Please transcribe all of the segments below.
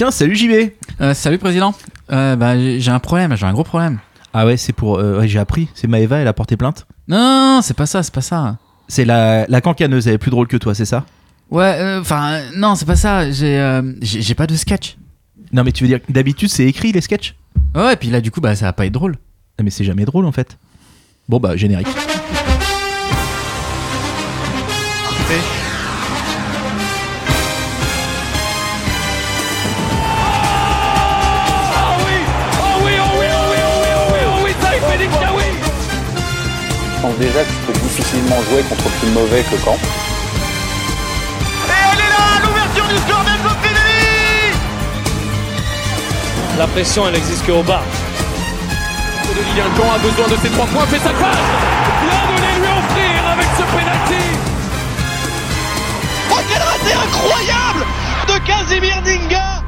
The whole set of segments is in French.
Tiens, salut JB Euh, salut président. Euh, bah, j'ai un problème, j'ai un gros problème. Ah ouais, c'est pour... euh, ouais, j'ai appris, c'est Maëva, elle a porté plainte. Non, non, non, c'est pas ça, c'est pas ça. C'est la, la cancaneuse, elle est plus drôle que toi, c'est ça? Ouais, euh, enfin, non, c'est pas ça. J'ai, euh, j'ai j'ai pas de sketch. Non mais tu veux dire que d'habitude c'est écrit les sketchs? Ouais, et puis là, du coup, bah, ça va pas être drôle. Mais c'est jamais drôle en fait. Bon bah générique. Je pense déjà que je peux difficilement jouer contre plus mauvais que Caen. Et elle est là, l'ouverture du score d'Enzo Fedeli. La pression, elle existe qu'au Ligue 1, Caen a besoin de ses trois points, fait sa passe. Bien de les lui offrir avec ce penalty. Oh, quel raté incroyable de Casimir Dinga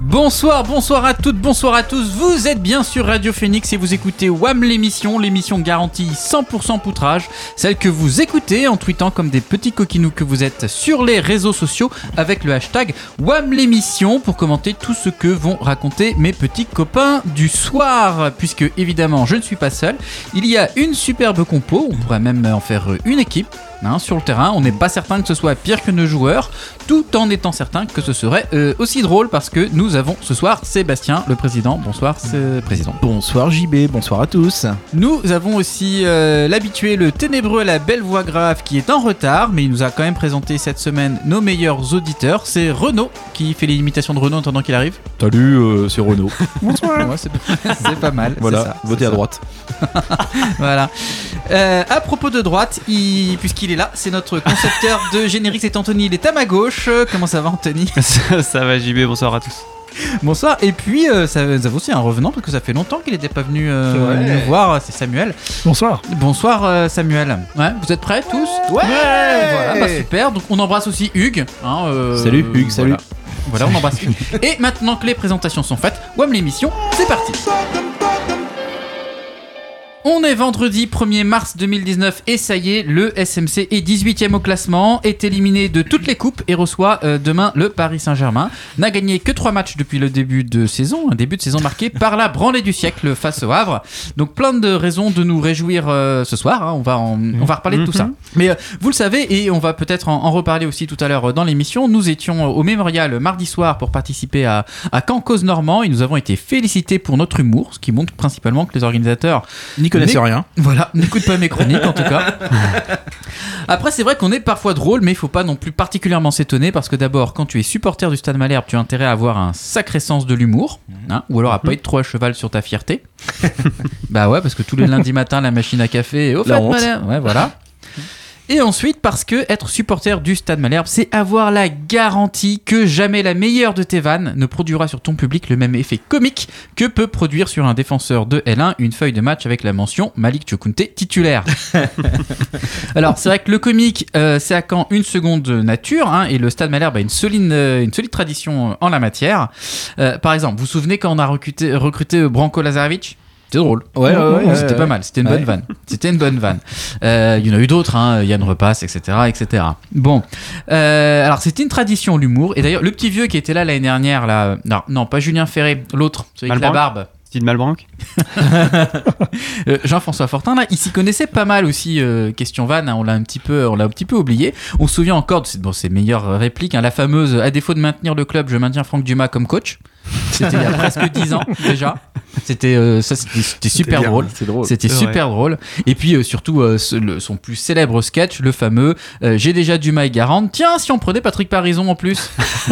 Bonsoir, bonsoir à toutes, bonsoir à tous. Vous êtes bien sur Radio Phoenix et vous écoutez WAM l'émission, l'émission garantie 100% poutrage, celle que vous écoutez en tweetant comme des petits coquinous que vous êtes sur les réseaux sociaux avec le hashtag WAM l'émission pour commenter tout ce que vont raconter mes petits copains du soir. Puisque évidemment je ne suis pas seul, il y a une superbe compo, on pourrait même en faire une équipe. Hein, sur le terrain, on n'est pas certain que ce soit pire que nos joueurs, tout en étant certain que ce serait euh, aussi drôle parce que nous avons ce soir Sébastien, le président. Bonsoir, c'est président. Bonsoir JB, bonsoir à tous. Nous avons aussi euh, l'habitué, le ténébreux à la belle voix grave qui est en retard, mais il nous a quand même présenté cette semaine nos meilleurs auditeurs. C'est Renaud qui fait l'imitation de Renaud en attendant qu'il arrive. Salut, euh, c'est Renaud. Ouais, c'est pas mal. Voilà, ça, votez à ça. droite. Voilà. Euh, à propos de droite, il- puisqu'il est là, c'est notre concepteur de générique, c'est Anthony. Il est à ma gauche. Euh, Comment ça va, Anthony ça, ça va JB, bonsoir à tous. Bonsoir. Et puis, euh, ça, nous avons aussi un revenant parce que ça fait longtemps qu'il n'était pas venu euh, nous voir. C'est Samuel. Bonsoir. Bonsoir, euh, Samuel. Ouais, vous êtes prêts tous Ouais, Voilà, bah, super. Donc, on embrasse aussi Hugues. hein, euh, Salut, Hugues, salut. Voilà, voilà on embrasse Hugues. Et maintenant que les présentations sont faites, WAM l'émission, c'est parti. On est vendredi 1er mars 2019 et ça y est, le SMC est 18ème au classement, est éliminé de toutes les coupes et reçoit euh, demain le Paris Saint-Germain. N'a gagné que 3 matchs depuis le début de saison, un début de saison marqué par la branlée du siècle face au Havre. Donc plein de raisons de nous réjouir euh, ce soir, hein, on, va en- on va reparler de tout ça. Mais euh, vous le savez, et on va peut-être en, en reparler aussi tout à l'heure dans l'émission, nous étions au Mémorial mardi soir pour participer à, à Caen Cause Normand et nous avons été félicités pour notre humour, ce qui montre principalement que les organisateurs N'y connaissez rien. voilà, n'écoute pas mes chroniques en tout cas. Après, c'est vrai qu'on est parfois drôle, mais il faut pas non plus particulièrement s'étonner parce que d'abord, quand tu es supporter du Stade Malherbe, tu as intérêt à avoir un sacré sens de l'humour, hein, ou alors à pas être trop à cheval sur ta fierté. bah ouais, parce que tous les lundis matins, la machine à café, et au La fait, honte. Malherbe. Ouais, voilà. Et ensuite, parce que être supporter du Stade Malherbe, c'est avoir la garantie que jamais la meilleure de tes vannes ne produira sur ton public le même effet comique que peut produire sur un défenseur de L1 une feuille de match avec la mention Malik Chokunte titulaire. Alors, c'est vrai que le comique, euh, c'est à quand une seconde nature, hein, et le Stade Malherbe a une solide, euh, tradition euh, en la matière. Par exemple, vous vous souvenez quand on a recruté, recruté Branko Lazarevic? C'était drôle. Ouais, ouais, ouais, C'était ouais, pas mal. C'était une Ouais. bonne vanne. C'était une bonne vanne. Euh, Il y en a eu d'autres, hein, Yann Repasse, etc., etc. Bon, Euh, alors c'était une tradition l'humour. Et d'ailleurs, le petit vieux qui était là l'année dernière, là, non, non, pas Julien Ferré, l'autre, celui avec la barbe. Steve Malbranck Euh, Jean-François Fortin là, il s'y connaissait pas mal aussi euh, question van, hein, on l'a un petit peu on l'a un petit peu oublié. On se souvient encore de ses, bon, ses meilleures répliques, hein, la fameuse à défaut de maintenir le club, je maintiens Franck Dumas comme coach. C'était il y a presque 10 ans déjà. C'était euh, ça c'était super bien, drôle. C'était super drôle. Et puis euh, surtout euh, ce- le- son plus célèbre sketch, le fameux euh, J'ai déjà Dumas et Garande. Tiens, si on prenait Patrick Parison en plus.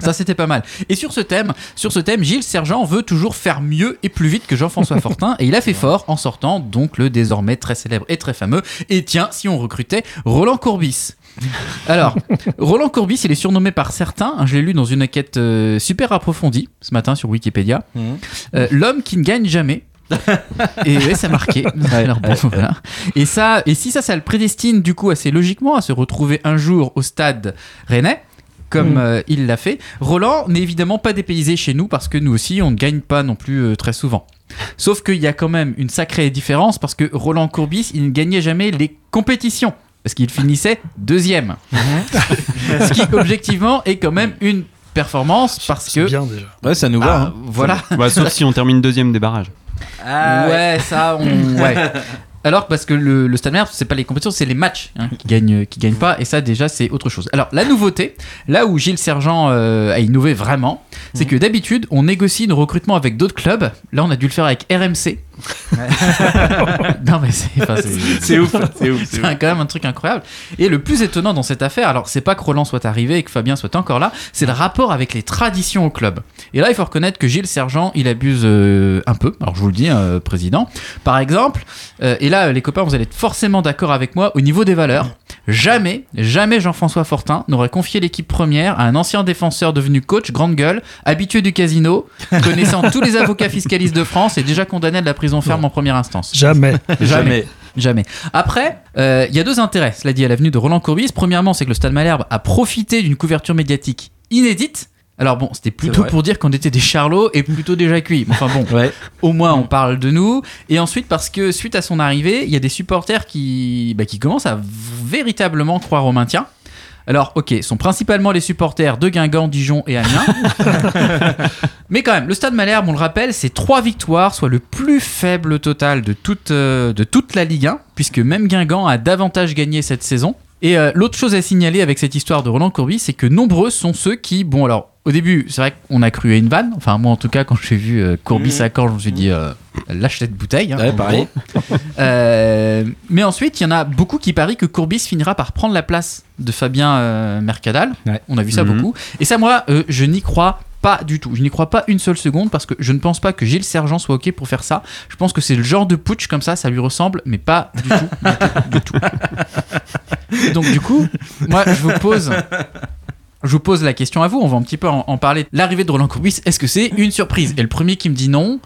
Ça c'était pas mal. Et sur ce thème, sur ce thème, Gilles Sergent veut toujours faire mieux et plus vite que Jean-François Fortin et il a fait fort en sortant donc le désormais très célèbre et très fameux Et tiens, si on recrutait Roland Courbis. Alors, Roland Courbis, il est surnommé par certains, hein, je l'ai lu dans une enquête euh, super approfondie ce matin sur Wikipédia, euh, l'homme qui ne gagne jamais. et ouais, ça marqué. Alors bon, voilà. Et ça, et si ça, ça le prédestine du coup assez logiquement à se retrouver un jour au stade rennais, comme euh, il l'a fait. Roland n'est évidemment pas dépaysé chez nous parce que nous aussi, on ne gagne pas non plus euh, très souvent. Sauf qu'il y a quand même une sacrée différence parce que Roland Courbis, il ne gagnait jamais les compétitions. Parce qu'il finissait deuxième. Ce qui, objectivement, est quand même une performance parce C'est que bien déjà. Ouais, ça nous va. Ah, hein. voilà. Bah, sauf si on termine deuxième des barrages. ouais, ça, on. Ouais. Alors parce que le, le Stade c'est pas les compétitions, c'est les matchs hein, qui gagnent, qui gagnent pas, et ça déjà c'est autre chose. Alors la nouveauté, là où Gilles Sergent euh, a innové vraiment, c'est que d'habitude on négocie nos recrutements avec d'autres clubs. Là on a dû le faire avec RMC. non mais c'est, enfin, c'est, C'est ouf, c'est ouf. c'est quand même un truc incroyable. Et le plus étonnant dans cette affaire, alors c'est pas que Roland soit arrivé et que Fabien soit encore là, c'est le rapport avec les traditions au club. Et là, il faut reconnaître que Gilles Sergent, il abuse euh, un peu. Alors je vous le dis, euh, président. Par exemple, euh, et là, les copains, vous allez être forcément d'accord avec moi au niveau des valeurs. Jamais, jamais Jean-François Fortin n'aurait confié l'équipe première à un ancien défenseur devenu coach, grande gueule, habitué du casino, connaissant tous les avocats fiscalistes de France et déjà condamné à de la prison ferme en première instance. Jamais. Jamais. Jamais. Après, euh, il y a deux intérêts, cela dit, à l'avenue de Roland Courbis. Premièrement, c'est que le Stade Malherbe a profité d'une couverture médiatique inédite. Alors bon, c'était plutôt pour dire qu'on était des charlots et plutôt déjà cuits. Enfin bon, Ouais. au moins on parle de nous. Et ensuite parce que suite à son arrivée, il y a des supporters qui, bah, qui commencent à véritablement croire au maintien. Alors ok, sont principalement les supporters de Guingamp, Dijon et Amiens. Mais quand même, le Stade Malherbe, on le rappelle, c'est trois victoires, soit le plus faible total de toute, euh, de toute la Ligue 1, puisque même Guingamp a davantage gagné cette saison. Et euh, l'autre chose à signaler avec cette histoire de Roland Courbis, c'est que nombreux sont ceux qui, bon alors, au début, c'est vrai qu'on a cru à une vanne. Enfin, moi en tout cas, quand j'ai vu euh, Courbis à Caen, je me suis dit, euh, lâche cette bouteille. hein, Ouais, en pareil. gros. Euh, mais ensuite, il y en a beaucoup qui parient que Courbis finira par prendre la place de Fabien euh, Mercadal. Ouais. On a vu ça Mhm. beaucoup. Et ça, moi, euh, je n'y crois pas du tout. Je n'y crois pas une seule seconde parce que je ne pense pas que Gilles Sergent soit OK pour faire ça. Je pense que c'est le genre de putsch comme ça, ça lui ressemble, mais pas du tout. du tout, du tout. Donc, du coup, moi, je vous pose. Je vous pose la question à vous, on va un petit peu en, en parler. L'arrivée de Roland Courbis, est-ce que c'est une surprise? Et le premier qui me dit non,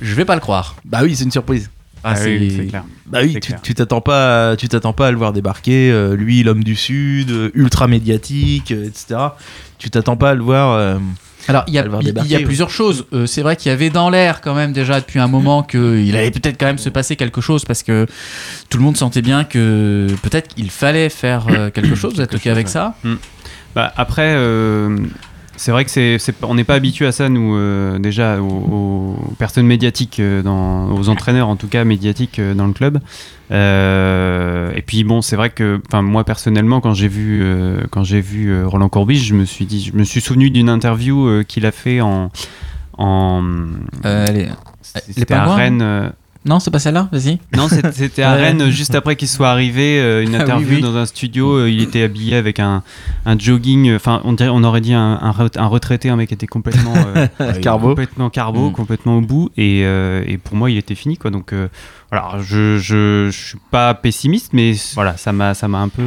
je vais pas le croire. Bah oui, c'est une surprise. Ah, Ah oui, c'est clair. Bah oui, tu t'attends pas, tu t'attends pas à le voir débarquer. euh, lui, l'homme du sud, euh, ultra médiatique, euh, etc. Tu t'attends pas à le voir. Alors, il y a, il- y plusieurs choses. Euh, c'est vrai qu'il y avait dans l'air quand même déjà depuis un moment qu'il allait peut-être quand même se passer quelque chose parce que tout le monde sentait bien que peut-être qu'il fallait faire euh, quelque chose. Vous êtes OK avec ça? Bah, après, euh, c'est vrai que c'est, on n'est pas habitué à ça, nous, euh, déjà, aux, aux personnes médiatiques, euh, dans, aux entraîneurs en tout cas médiatiques euh, dans le club. Euh, et puis bon, c'est vrai que, moi personnellement, quand j'ai vu, euh, quand j'ai vu Roland Courbis, je me suis dit, je me suis souvenu d'une interview qu'il a fait en, en les- c'était à pingouins, Rennes. Non, c'est pas celle-là Vas-y. non, c'était- à. Rennes juste après qu'il soit arrivé. euh, une Ah oui, interview oui. dans un studio. euh, il était habillé avec un, un jogging. euh, Enfin, on, dirait- on aurait dit un, un re- un retraité, un mec qui était complètement euh, Carbo. complètement carbo, Mm. complètement au bout. Et, euh, et pour moi, il était fini, quoi. Donc, euh, voilà, je, je, je suis pas pessimiste, mais voilà, ça m'a, ça m'a un peu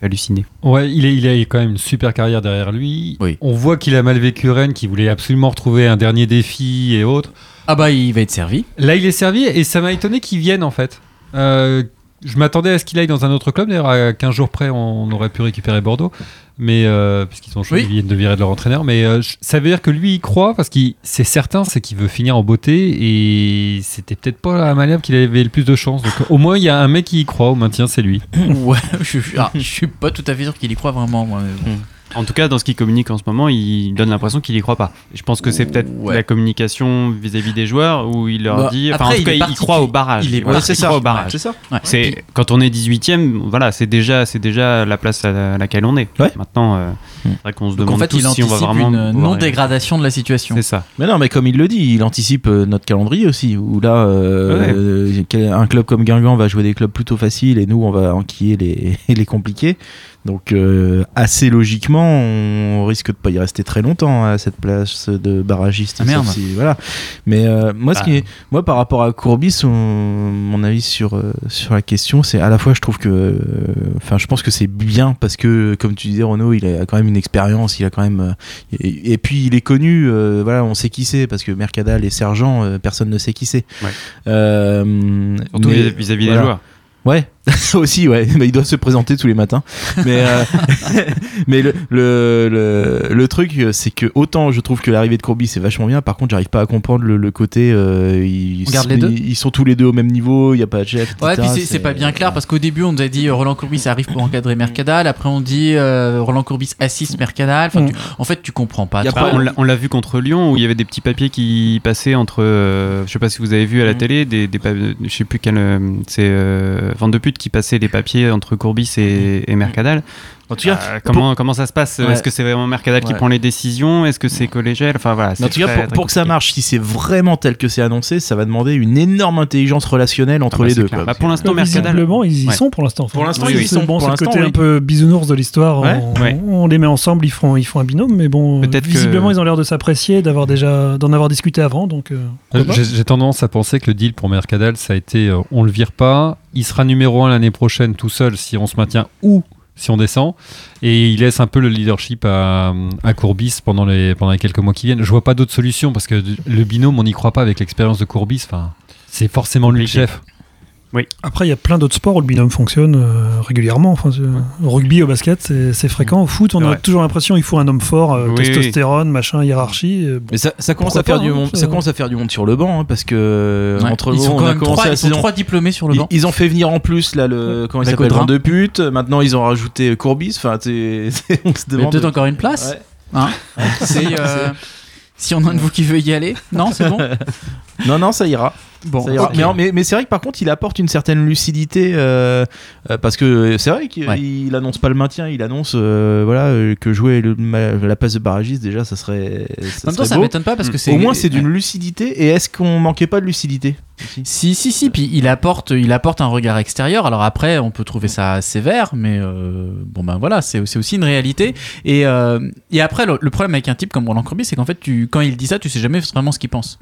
fait halluciner. Ouais, il, est, il a quand même une super carrière derrière lui. Oui. On voit qu'il a mal vécu Rennes, qu'il voulait absolument retrouver un dernier défi et autres. Ah bah, il va être servi. Là, il est servi et ça m'a étonné qu'il vienne en fait. Euh, je m'attendais à ce qu'il aille dans un autre club. D'ailleurs, à 15 jours près, on aurait pu récupérer Bordeaux. Mais euh, parce qu'ils ont choisi, Oui. ils viennent de virer de leur entraîneur. Mais euh, ça veut dire que lui, il croit parce qu'il c'est certain, c'est qu'il veut finir en beauté et c'était peut-être pas à Malherbe qu'il avait le plus de chance. Donc au moins, il y a un mec qui y croit au maintien, c'est lui. ouais, je, je- ah, je suis pas tout à fait sûr qu'il y croit vraiment, moi. mais bon. En tout cas, dans ce qu'il communique en ce moment, il donne l'impression qu'il y croit pas. Je pense que c'est peut-être Ouais. la communication vis-à-vis des joueurs où il leur Bah, dit. Enfin, après, en tout il cas, est il, croit au barrage. il est Voilà, parti- il croit au barrage. C'est ça. Ouais. C'est quand on est 18ème, voilà, c'est déjà c'est déjà la place à laquelle on est. Ouais. Maintenant, euh, c'est vrai qu'on se Donc demande en fait, tous il si on anticipe va vraiment une pouvoir- non-dégradation de la situation. C'est ça. Mais non, mais comme il le dit, il anticipe euh, notre calendrier aussi. Où là, euh, un club comme Guingamp va jouer des clubs plutôt faciles et nous, on va enquiller les, les compliqués. Donc, euh, assez logiquement, on risque de pas y rester très longtemps à cette place de barragiste. Ah, merde. si- voilà. Mais euh, moi, ce Ah. qui est, moi, par rapport à Courbis, on- mon avis sur euh, sur la question, c'est à la fois, je trouve que, enfin, je pense que c'est bien parce que, comme tu disais, Renaud, il a quand même une expérience, il a quand même, et, et puis il est connu, voilà, on sait qui c'est parce que Mercadal et Sergent, personne ne sait qui c'est. Ouais. Surtout vis- vis-à-vis voilà. des joueurs. Ouais, aussi, ouais. Mais il doit se présenter tous les matins. Mais, euh, mais le, le, le, le truc, c'est que autant je trouve que l'arrivée de Courbis c'est vachement bien. Par contre, j'arrive pas à comprendre le, le côté. euh, ils, On garde les deux ils, ils sont tous les deux au même niveau. Il y a pas de chef. Ouais, etc., puis c'est- c'est pas bien clair parce qu'au début on nous a dit euh, Roland Courbis arrive pour encadrer Mercadal, après on dit euh, Roland Courbis assiste Mercadal. Enfin, Mm. tu- en fait, tu comprends pas. Y a trop. On l'a- on l'a vu contre Lyon où il y avait des petits papiers qui passaient entre. euh, je sais pas si vous avez vu à la Mhm. télé, des, des pa- je sais plus quel. euh, C'est euh, Vente de qui passait les papiers entre Courbis et Mercadal. En tout cas, Euh, comment, comment ça se passe? Ouais. Est-ce que c'est vraiment Mercadal qui prend les décisions? Est-ce que c'est collégial? Enfin voilà. En tout cas, pour, que ça marche, si c'est vraiment tel que c'est annoncé, ça va demander une énorme intelligence relationnelle entre Ah bah, les deux. quoi. Bah, pour l'instant, Bah, Mercadal. Visiblement, ils y Ouais. sont pour l'instant. Pour l'instant, ils y c'est sont. Bon, Pour c'est le l'instant, côté oui. un peu bisounours de l'histoire. Ouais. on, Ouais. on les met ensemble, ils font, ils font un binôme, mais bon, visiblement, ils ont l'air de s'apprécier, d'avoir déjà, d'en avoir discuté avant. Donc, euh. J'ai j'ai tendance à penser que le deal pour Mercadal, ça a été euh, on le vire pas, il sera numéro 1 l'année prochaine tout seul si on se maintient ou si on descend, et il laisse un peu le leadership à, à Courbis pendant les, pendant les quelques mois qui viennent. Je vois pas d'autre solution parce que le binôme, on n'y croit pas avec l'expérience de Courbis. Enfin, c'est forcément lui le Compliqué. Chef. Après, il y a plein d'autres sports où le binôme fonctionne euh, régulièrement. Enfin, au rugby, au basket, c'est c'est fréquent. Au foot, on a toujours l'impression qu'il faut un homme fort, euh, Oui, testostérone, machin, hiérarchie. euh, bon. Mais ça, ça commence à faire pas, du hein, monde. ça- Ça commence à faire du monde sur le banc, hein, parce que Ouais. entre ils sont on quand a même commencé trois, ils sont trois diplômés sur le banc. ils ont fait venir en plus là le comment il La s'appelle de pute. Maintenant ils ont rajouté Courbis. Enfin, on se demande. peut-être encore une place. Ouais. Hein C'est, euh, si on a un de vous qui veut y aller, non, c'est bon. Non, non, ça ira. Bon. Mais, mais, mais c'est vrai que par contre, il apporte une certaine lucidité euh, euh, parce que c'est vrai qu'il Ouais. annonce pas le maintien, il annonce euh, voilà euh, que jouer le- ma- la place de barragiste déjà, ça serait. Ça En même temps, ça m'étonne pas parce que c'est Au moins, c'est d'une lucidité. Et est-ce qu'on manquait pas de lucidité Si, si, si, puis il apporte, il apporte un regard extérieur. Alors après, on peut trouver ça sévère, mais euh, bon ben voilà, c'est c'est aussi une réalité. Et, euh, et après, le, le problème avec un type comme Roland Courbis, c'est qu'en fait, tu, quand il dit ça, tu sais jamais vraiment ce qu'il pense.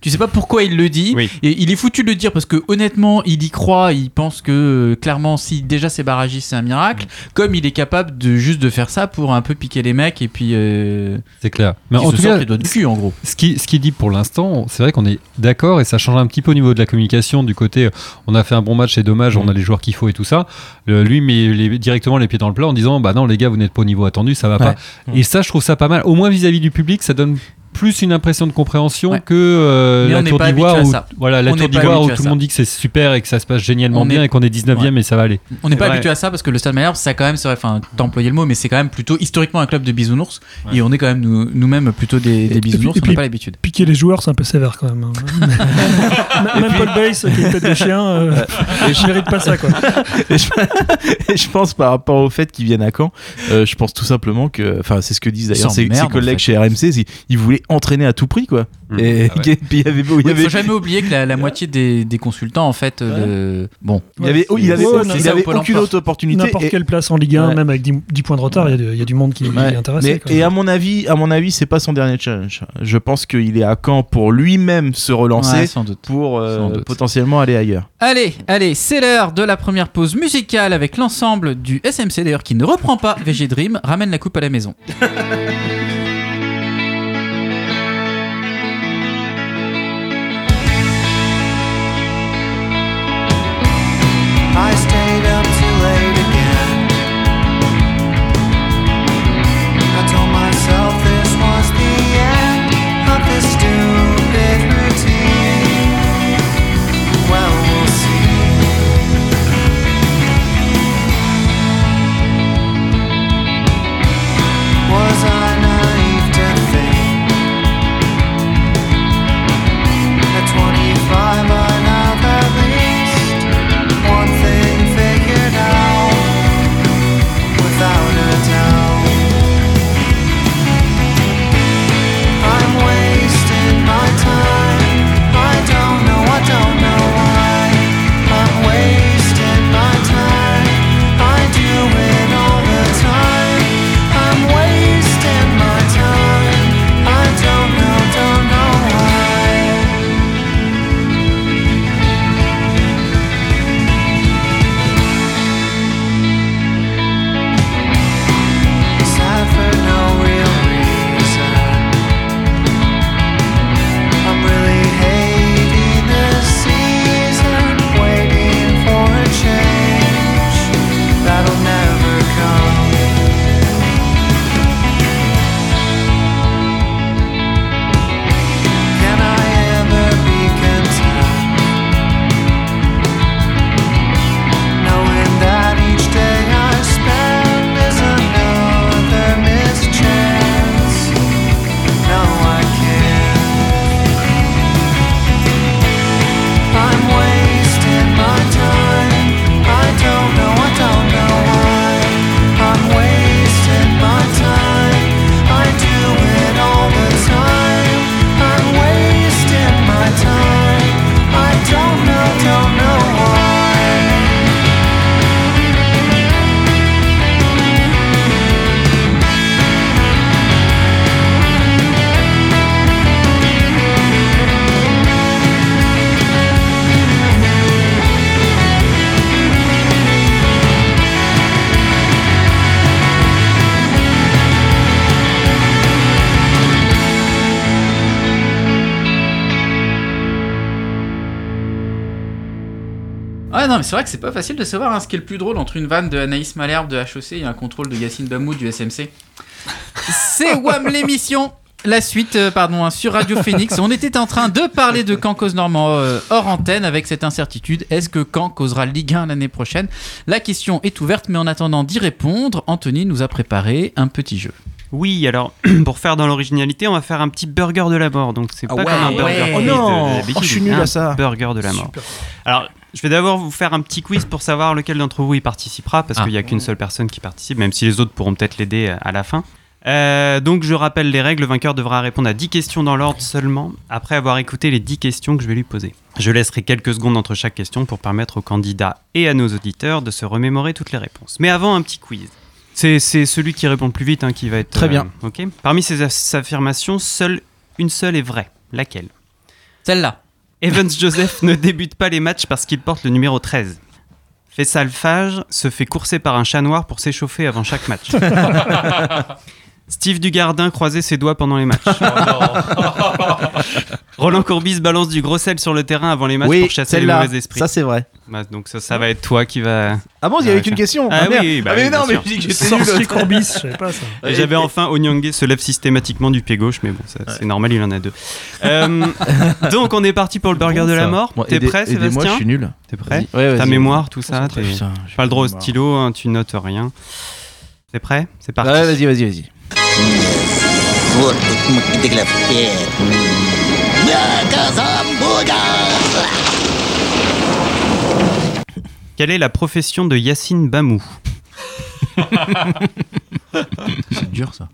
Tu sais pas pourquoi il le dit. Oui. Et il est foutu de le dire parce que honnêtement, il y croit, il pense que euh, clairement, si déjà c'est barragiste, c'est un miracle. Comme il est capable de juste de faire ça pour un peu piquer les mecs et puis euh, C'est clair. Mais en se tout cas, les doigts du cul en gros. ce qui, ce qui dit pour l'instant, c'est vrai qu'on est d'accord et ça change un petit peu au niveau de la communication. Du côté, euh, on a fait un bon match, c'est dommage, on a les joueurs qu'il faut et tout ça. Lui met les- directement les pieds dans le plat en disant Bah non, les gars, vous n'êtes pas au niveau attendu, ça va Ouais. pas. Et ça, je trouve ça pas mal. Au moins vis-à-vis du public, ça donne plus une impression de compréhension Ouais. que euh, la n'est Tour pas d'Ivoire habitué à où, ça. voilà, la On Tour d'Ivoire où tout le monde dit que c'est super et que ça se passe génialement On bien est- et qu'on est 19ème et ça va aller. On n'est pas vrai. habitué à ça parce que le Stade Malherbe, ça quand même, c'est vrai, enfin, t'as employé le mot, mais c'est quand même plutôt historiquement un club de bisounours. Et on est quand même nous- nous-mêmes plutôt des, des bisounours, et on puis- n'a pas l'habitude. Piquer les joueurs, c'est un peu sévère quand même. hein. Même Paul Bass, qui une tête de chien, euh, je mérite pas ça. Quoi. et, je, et je pense par rapport au fait qu'ils viennent à Caen, euh, je pense tout simplement que, enfin, c'est ce que disent d'ailleurs ses, collègues chez RMC, ils voulaient entraîner à tout prix, quoi. Mm. Et Ah ouais. et puis il y avait, il y Il avait, faut jamais oublier que la, la moitié des, des consultants, en fait, euh, de... bon, il y avait, oh, il avait, Ouais, il avait aucune emploi. autre opportunité. N'importe et- quelle place en Ligue 1, Ouais. même avec 10, 10 points de retard, il y y, a du monde qui, Ouais. est intéressé. Mais- et à mon avis, à mon avis, c'est pas son dernier challenge. Je pense qu'il est à Caen pour lui-même se relancer, ouais, sans doute. pour euh, Sans doute. potentiellement aller ailleurs. Allez, allez, c'est l'heure de la première pause musicale avec l'ensemble du SMC, d'ailleurs, qui ne reprend pas VG Dream, ramène la coupe à la maison. c'est vrai que c'est pas facile de savoir hein, ce qui est le plus drôle entre une vanne de Anaïs Malherbe de HEC et un contrôle de Yacine Bamoud du SMC. C'est WAM l'émission la suite, euh, pardon, hein, sur Radio Phoenix. On était en train de parler de Caen cause Normand euh, hors antenne avec cette incertitude. Est-ce que Caen causera Ligue 1 l'année prochaine? La question est ouverte, mais en attendant d'y répondre, Anthony nous a préparé un petit jeu. Oui, alors pour faire dans l'originalité, on va faire un petit burger de la mort. Donc c'est Ah pas ouais, comme un burger ouais. Oh non, de d'habitude, oh, je suis nul à ça. Burger de la mort. Super. Alors, je vais d'abord vous faire un petit quiz pour savoir lequel d'entre vous y participera, parce Ah. qu'il n'y a qu'une seule personne qui participe, même si les autres pourront peut-être l'aider à- à la fin. Euh, donc je rappelle les règles, le vainqueur devra répondre à 10 questions dans l'ordre seulement, après avoir écouté les 10 questions que je vais lui poser. Je laisserai quelques secondes entre chaque question pour permettre aux candidats et à nos auditeurs de se remémorer toutes les réponses. Mais avant, un petit quiz. C'est celui qui répond le plus vite hein, qui va être... Très bien. ok Parmi ces aff- affirmations, seule une seule est vraie. Laquelle? Celle-là. Evans Joseph ne débute pas les matchs parce qu'il porte le numéro 13. Faisal Fage se fait courser par un chat noir pour s'échauffer avant chaque match. Steve Dugardin croisait ses doigts pendant les matchs. Roland Courbis balance du gros sel sur le terrain avant les matchs oui, pour chasser les mauvais esprits. ça c'est vrai. Bah, donc ça, ça va être toi qui va. Ah bon, il y avait qu'une question. Ah merde. oui, bah Ah, mais oui, non, mais sûr. je dis que. Sorcier Courbis, je savais pas ça. J'avais enfin Onyangé se lève systématiquement du pied gauche, mais bon, c'est normal, il en a deux. Euh, donc on est parti pour le burger de la mort. Bon, T'es aidez- prêt, aidez-moi, je Sébastien suis nul. T'es prêt. Ouais, Ta mémoire, tout ça, j'ai Pas le droit au stylo, hein, tu notes rien. T'es prêt C'est parti. Ouais, vas-y, vas-y, vas-y. Вот тут мы главе. Газамбуга! Quelle est la profession de Yacine Bamou C'est dur ça.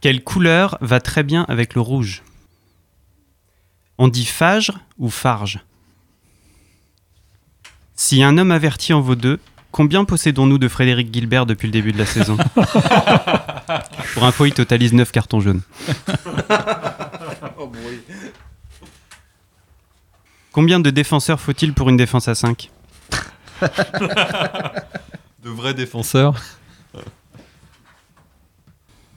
Quelle couleur va très bien avec le rouge On dit fagre ou farge Si un homme averti en vaut deux, combien possédons-nous de Frédéric Gilbert depuis le début de la saison Pour info, il totalise 9 cartons jaunes. Combien de défenseurs faut-il pour une défense à 5 De vrais défenseurs.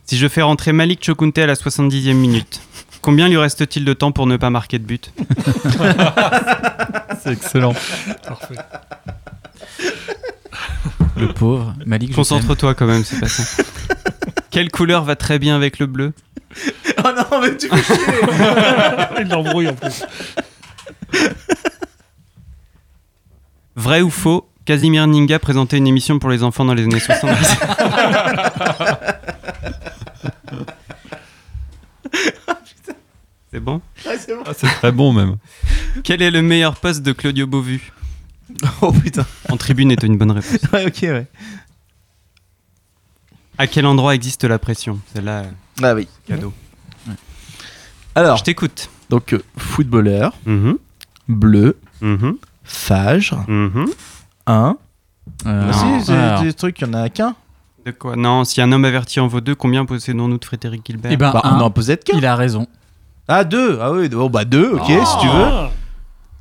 Si je fais rentrer Malik Chokunte à la 70e minute, combien lui reste-t-il de temps pour ne pas marquer de but C'est excellent. Parfait. Le pauvre Malik. Concentre-toi quand même, c'est pas ça. Quelle couleur va très bien avec le bleu Oh non, mais tu fais chier. Il l'embrouille en plus. Vrai ou faux Casimir Ninga présentait une émission pour les enfants dans les années 70. C'est bon? Ah, c'est bon. Ah, c'est très bon même. Quel est le meilleur poste de Claudio Beauvu Oh putain. En tribune est une bonne réponse. Ouais, ok, ouais. À quel endroit existe la pression Celle-là, Ah oui. cadeau. Alors, Je t'écoute. donc, euh, footballeur, Mhm, bleu, mhm, phage, mhm. 1. Euh, Ah, si, c'est des trucs, il y en a qu'un. De quoi Non, si un homme averti en vaut deux, combien possédons-nous de Frédéric Gilbert Eh ben, Bah, un, on en posait qu'un. il a raison. Ah, deux. Ah oui, oh, bah deux, ok, si tu veux. Ah,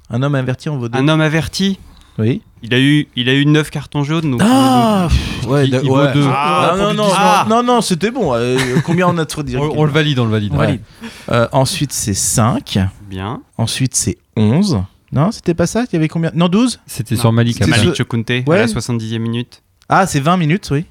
Un homme averti en vaut deux. Un homme averti Oui. il a eu, il a eu 9 cartons jaunes. Donc Ah Ouais, Il- il vaut ouais. deux. Ah, non, non, Ah. non, non, c'était bon. Euh, combien on a trop dit On, on le valide, on le valide. On valide. Euh, Ensuite, c'est 5. Bien. Ensuite, c'est 11. Non, c'était pas ça? Il y avait combien? Non, 12 C'était sur Malik. Malik Chokunte à Ouais. la 70e minute. Ah, c'est 20 minutes, oui.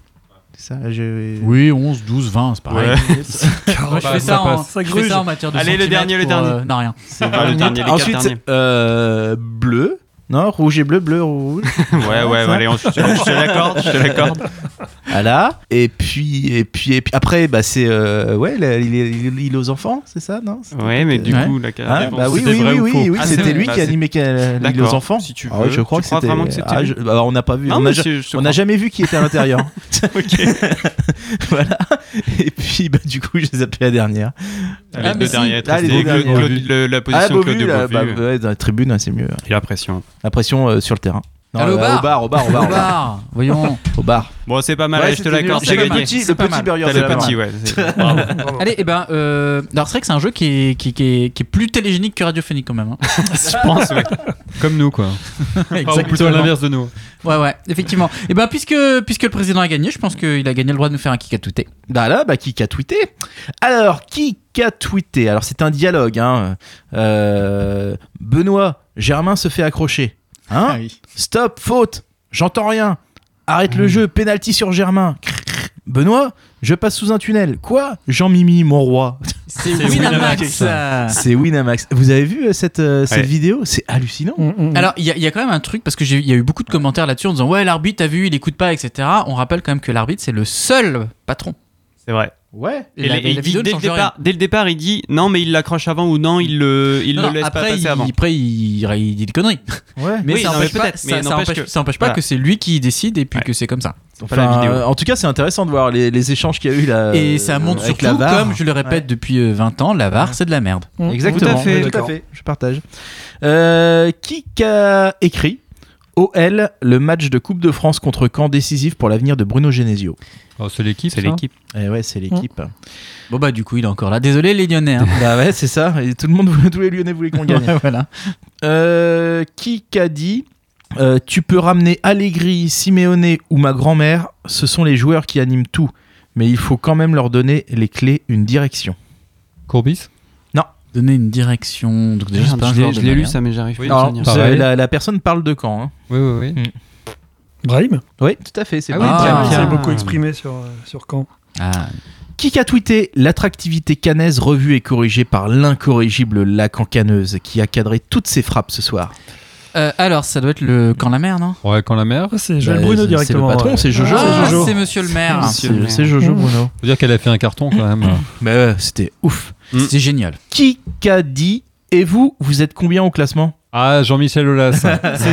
C'est ça, je... Oui, 11, 12, 20, c'est pareil. Ouais. Moi, je, fais ça, en. Ça je fais ça en matière de Allez, le dernier, le dernier. euh, non, rien. C'est Ah, 20 le dernier, les Ensuite, euh, bleu. Non, rouge et bleu, bleu, rouge. Ouais, ouais, allez, on- je te je l'accorde, je te l'accorde. Voilà. Et puis, et puis, et puis après, bah, c'est. euh, ouais, il aux enfants, c'est ça, non? Ouais, mais du coup, la Ah, bah oui, oui, oui, ou oui, Ah, c'était vrai. lui Bah, qui animait l'île aux enfants. si tu Ah ouais, veux. je crois Tu que c'était. vraiment que Ah, lui je- bah, on n'a pas vu. Non, on n'a je- je crois. jamais vu qui était à l'intérieur. Ok. voilà. Et puis, bah, du coup, j'ai zappé la dernière. Les Ah, deux mais si. derniers. Ah, les Claude- deux derniers. Le- La Ah, position de Beauvu, Claude bah, ouais, dans la tribune, c'est mieux. Et la pression. La pression euh, sur le terrain. Non, Allez, au bar. au bar, au bar, au bar, Au au bar. bar, voyons. Au bar. Bon, c'est pas mal, Ouais, je te l'accorde, J'ai le gagné. petit, C'est le pas petit mal. burger T'as le petit, ouais. Bravo. Allez, et ben, euh, alors c'est vrai que c'est un jeu qui est, qui, qui est, qui est plus télégynique que radiophonique quand même. hein. Je pense, ouais. Comme nous, quoi. Ou plutôt à l'inverse de nous. Ouais, ouais, effectivement. Et ben, puisque, puisque le président a gagné, je pense qu'il a gagné le droit de nous faire un kick à touter. Bah là, bah, qui a tweeté Alors, qui a tweeté Alors, c'est un dialogue. Hein. Euh, Benoît, Germain se fait accrocher. Hein Ah oui. Stop, faute. J'entends rien. Arrête le jeu, penalty sur Germain. Benoît, je passe sous un tunnel. Quoi? Jean-Mimi, mon roi. C'est Winamax. C'est Winamax. Vous avez vu euh, cette, euh, cette Ouais. vidéo? C'est hallucinant. Mm, mm. Alors, il y, a- il y a quand même un truc, parce qu'il y a eu beaucoup de commentaires là-dessus en disant Ouais, l'arbitre, t'as vu, il écoute pas, etc. On rappelle quand même que l'arbitre, c'est le seul patron. C'est vrai. Ouais. Et Et, la- et et la il dit vidéo ne dès, le départ, rien. dès le départ, il dit non, mais il l'accroche avant ou non, il le, il Non, le non, laisse après, pas passer il, avant. après il, il dit des conneries. Ouais. Mais Oui, ça non, n'empêche mais pas, ça, ça empêche, que- ça empêche pas voilà. que c'est lui qui décide et puis Ouais. que c'est comme ça. Enfin, la vidéo. euh, en tout cas, c'est intéressant de voir les, les échanges qu'il y a eu là. et ça montre avec surtout, la VAR. comme je le répète Ouais. depuis euh, 20 ans, la VAR, c'est de la merde. Mm. Exactement. Tout à fait, Tout à d'accord. fait. Je partage. Euh, qui a écrit OL, le match de Coupe de France contre Caen décisif pour l'avenir de Bruno Genesio? Oh, c'est l'équipe. C'est l'équipe. Eh ouais, c'est l'équipe. Bon, bah, du coup, il est encore là. Désolé, les Lyonnais. hein. bah ouais, c'est ça. Et tout le monde, voulait- tous les Lyonnais voulaient qu'on gagne. Ouais, voilà. Euh, qui a dit euh, Tu peux ramener Allegri, Simeone ou ma grand-mère, ce sont les joueurs qui animent tout. Mais il faut quand même leur donner les clés, une direction. Courbis Donner une direction. Donc, déjà, un je l'ai- lu ça, mais j'arrive Oui. pas la, la personne parle de quand hein Oui, oui, oui. Brahim Oui, tout à fait. C'est Ah pas oui, Ah. s'est Ah. beaucoup exprimé sur, euh, sur Caen. Ah, Qui a tweeté l'attractivité canaise revue et corrigée par l'incorrigible Lacan Caneuse qui a cadré toutes ses frappes ce soir Euh, alors, ça doit être le camp la mer, non? Ouais, quand la mer. Ah, c'est Joël Bah, Bruno directement. C'est le patron, ouais. c'est Jojo. Ah, c'est monsieur le maire. C'est Jojo. Bruno. Faut dire qu'elle a fait un carton quand même. Mais ouais, c'était ouf. C'est génial. Qui a dit Et vous, vous êtes combien au classement? Ah, Jean-Michel Aulas. c'est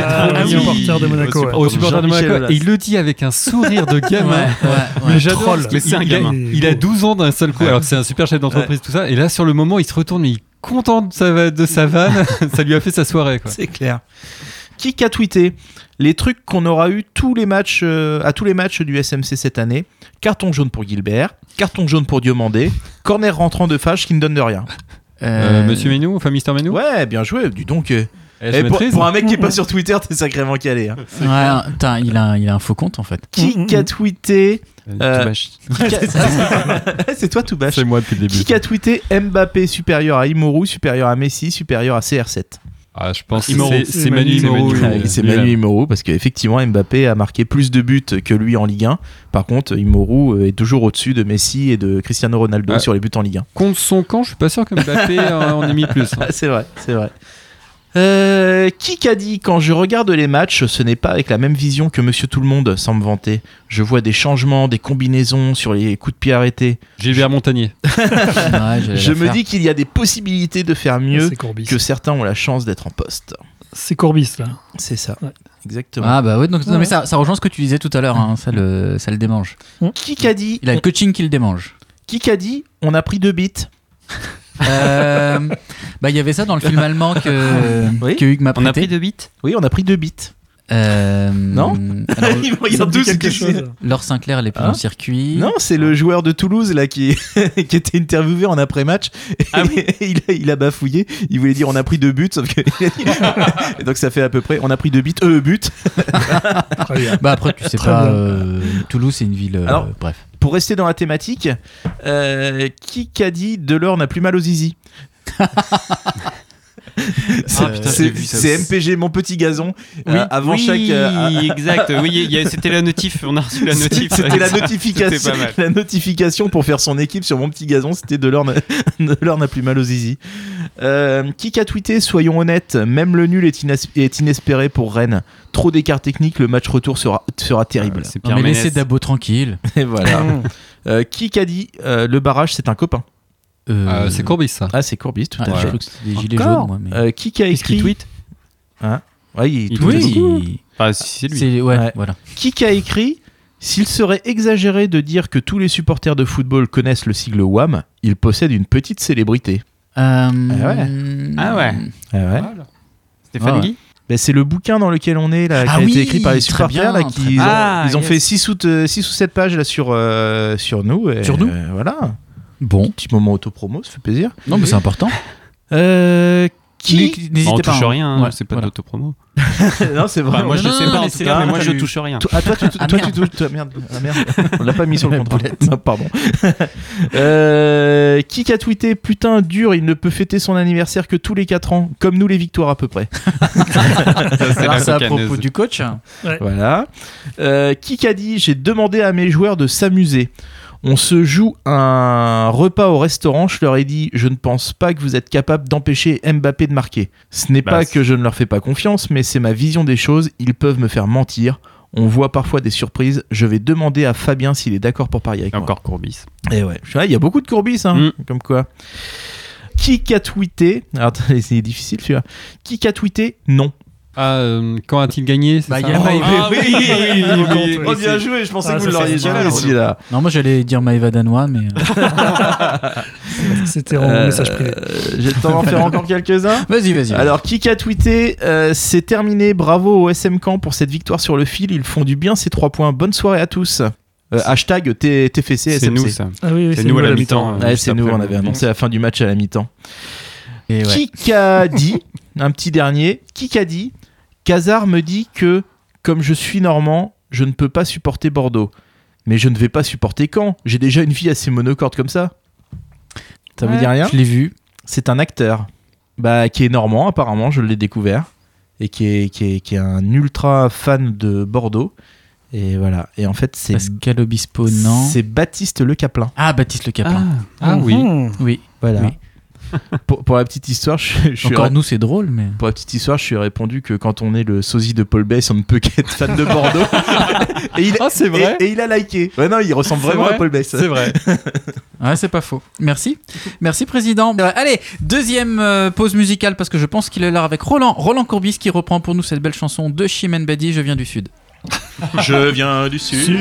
Ah, trop le mignon. supporter de Monaco. ouais. Au supporter de Monaco. Aulas. Et il le dit avec un sourire de gamin. Ouais, ouais, Mais ouais. j'adore Mais c'est un il a- gamin. Il a 12 ans d'un seul coup, alors que c'est un super chef d'entreprise, tout ça. Et là, sur le moment, il se retourne, mais il est content de sa, de sa vanne. ça lui a fait sa soirée. C'est clair. Qui a tweeté les trucs qu'on aura eu tous les matchs, euh, à tous les matchs du SMC cette année? Carton jaune pour Gilbert, carton jaune pour Diomandé, corner rentrant de Fage qui ne donne de rien. Euh, Euh, Monsieur Ménou, enfin Mister Ménou Ouais, bien joué. Du donc. Euh, Eh, eh, pour, un mec qui est pas sur Twitter, t'es sacrément calé. hein. Ouais, putain, il a, il a un faux compte en fait. Qui Mm, mm, a tweeté Euh, a- C'est toi tout bâche. C'est moi depuis le début. Qui a tweeté Mbappé supérieur à Imoru, supérieur à Messi, supérieur à CR7 Ah, je pense que c'est- Manu Imoru. C'est Manu. Imoru parce qu'effectivement Mbappé a marqué plus de buts que lui en Ligue 1. Par contre, Imoru euh, est toujours au-dessus de Messi et de Cristiano Ronaldo Ah. sur les buts en Ligue 1. Contre son camp, je suis pas sûr que Mbappé en ait mis plus. Ah, c'est vrai, c'est vrai. Euh, qui a dit quand je regarde les matchs, ce n'est pas avec la même vision que Monsieur Tout le Monde, sans me vanter. Je vois des changements, des combinaisons sur les coups de pied arrêtés. Gilbert Montagnier. Ouais, Je me dis qu'il y a des possibilités de faire mieux que certains ont la chance d'être en poste. C'est Courbis, là. C'est ça, Ouais. exactement. Ah bah ouais, donc, non, mais ça, ça rejoint ce que tu disais tout à l'heure, hein, ça, le, ça le démange. Qui a dit Il a le coaching qui le démange. Qui a dit on a pris deux bits? Euh, bah il y avait ça dans le film allemand que, Oui. que Hugues m'a On a prêté. pris deux bits Oui, on a pris deux bits. Euh, Non alors, Ils me regardent tous, quelque chose. Laure Sinclair, elle est plus Hein en circuit. Non, c'est le joueur de Toulouse là qui, qui était interviewé en après-match. Ah Et il, a, il a bafouillé. Il voulait dire on a pris deux buts, sauf que Et donc ça fait à peu près on a pris deux buts, euh buts. Bah après, tu sais Très pas. euh, Toulouse, c'est une ville. euh, Alors- bref. Pour rester dans la thématique, euh, qui a dit Delors n'a plus mal aux zizi? Ah, c'est aussi. MPG mon petit gazon. Oui, Euh, avant oui, chaque euh, exact. Oui, c'était la notif. On a reçu la notif. C'était la notification, pas mal. la notification pour faire son équipe sur mon petit gazon. C'était de l'or n'a plus mal aux zizi. Euh, qui a tweeté Soyons honnêtes, même le nul est, inas- est inespéré pour Rennes. Trop d'écart technique, le match retour sera, sera terrible. C'est Pierre mais Ménès. laissez Dabo tranquille. Et voilà. Euh, qui a dit euh, le barrage c'est un copain? Euh, Euh, c'est Courbis, ça. Ah, c'est Courbis, tout ah, à je fait. crois que c'était des gilets jaunes, moi. Mais... Euh, qui a écrit tweet Hein Ouais, il Il tweet tweet beaucoup. oui. C'est lui. Ouais, Ouais. voilà. Qui a écrit S'il serait exagéré de dire que tous les supporters de football connaissent le sigle WAM, il possède une petite célébrité. Euh, Ah Ah ouais. Ah ouais. Stéphane Ah ouais. Guy Ben, c'est le bouquin dans lequel on est, là, qui Ah a oui, été écrit par les supporters. bien, là, qui, ils ont, Ah, ils ont yes. fait 6 ou, 6 ou 7 pages là, sur, euh, sur nous. et, Sur nous euh, Voilà. Bon. Petit moment autopromo, ça fait plaisir. Non, mais c'est important. Euh, Qui N'hésitez on pas, touche hein. rien, hein, Ouais, c'est pas voilà. d'autopromo. Non, c'est vrai. Enfin, moi je non, sais non, pas mais en tout cas, mais moi je touche rien. Toi- Ah, toi, tu, Ah, toi, merde. tu touches. toi, merde. Ah, merde. On l'a pas mis sur le contrat. Non, pardon. Euh, qui a tweeté Putain, dur, il ne peut fêter son anniversaire que tous les 4 ans, comme nous les victoires à peu près. c'est Alors, la c'est à cocaneuse. propos du coach. Voilà. Euh, qui a dit J'ai demandé à mes joueurs de s'amuser. On se joue un repas au restaurant. Je leur ai dit Je ne pense pas que vous êtes capable d'empêcher Mbappé de marquer. Ce n'est Bah, pas c'est- que je ne leur fais pas confiance, mais c'est ma vision des choses. Ils peuvent me faire mentir. On voit parfois des surprises. Je vais demander à Fabien s'il est d'accord pour parier avec moi. Encore Courbis. Et ouais, suis là, il y a beaucoup de courbis, hein, Mm. comme quoi. Qui a tweeté? Alors, c'est difficile celui-là. Qui a tweeté? Non. Ah, euh, quand a-t-il gagné c'est Bah, ça il y a Oh, Maïva. ah, oui, oui, oui, oui, oui, Oh, bien c'est- joué, je pensais Ah, que vous l'auriez c'est jamais génial. celui-là. Non, moi j'allais dire Maïva danois, mais. C'était en Euh, message privé. J'ai le temps d'en faire encore quelques-uns. Vas-y, vas-y. Alors, qui a tweeté euh, C'est terminé, bravo au SM Camp pour cette victoire sur le fil. Ils font du bien ces trois points. Bonne soirée à tous. Euh, hashtag T- TFC C'est SMC. nous ça. Ah oui, oui, c'est nous à la mi-temps. Ouais, c'est nous, on avait annoncé la fin du match à la mi-temps. Ouais. Qui a dit, un petit dernier, qui a dit Kazar me dit que, comme je suis normand, je ne peux pas supporter Bordeaux. Mais je ne vais pas supporter Caen. J'ai déjà une vie assez monocorde comme ça. Ça vous Ouais, dit rien Je l'ai vu. C'est un acteur bah, qui est normand, apparemment, je l'ai découvert. Et qui est, qui, est, qui est un ultra fan de Bordeaux. Et voilà. Et en fait, c'est Pascal Obispo, non. c'est Baptiste Le Caplin. Ah, Baptiste Le Caplin. Ah oui. Mhm. Oui. Voilà. Oui. pour, pour la petite histoire, je, je suis Encore nous, c'est drôle, mais. Pour la petite histoire, je suis répondu que quand on est le sosie de Paul Bess, on ne peut qu'être fan de Bordeaux. et, il, Ah, c'est vrai et, et il a liké. Ouais, non, il ressemble vraiment vrai à Paul Bess. C'est vrai. Ouais, c'est pas faux. Merci. Merci, président. Euh, allez, deuxième euh, pause musicale parce que je pense qu'il est là avec Roland. Roland Courbis qui reprend pour nous cette belle chanson de Chimène Badi, Je viens du Sud. Je viens du sud.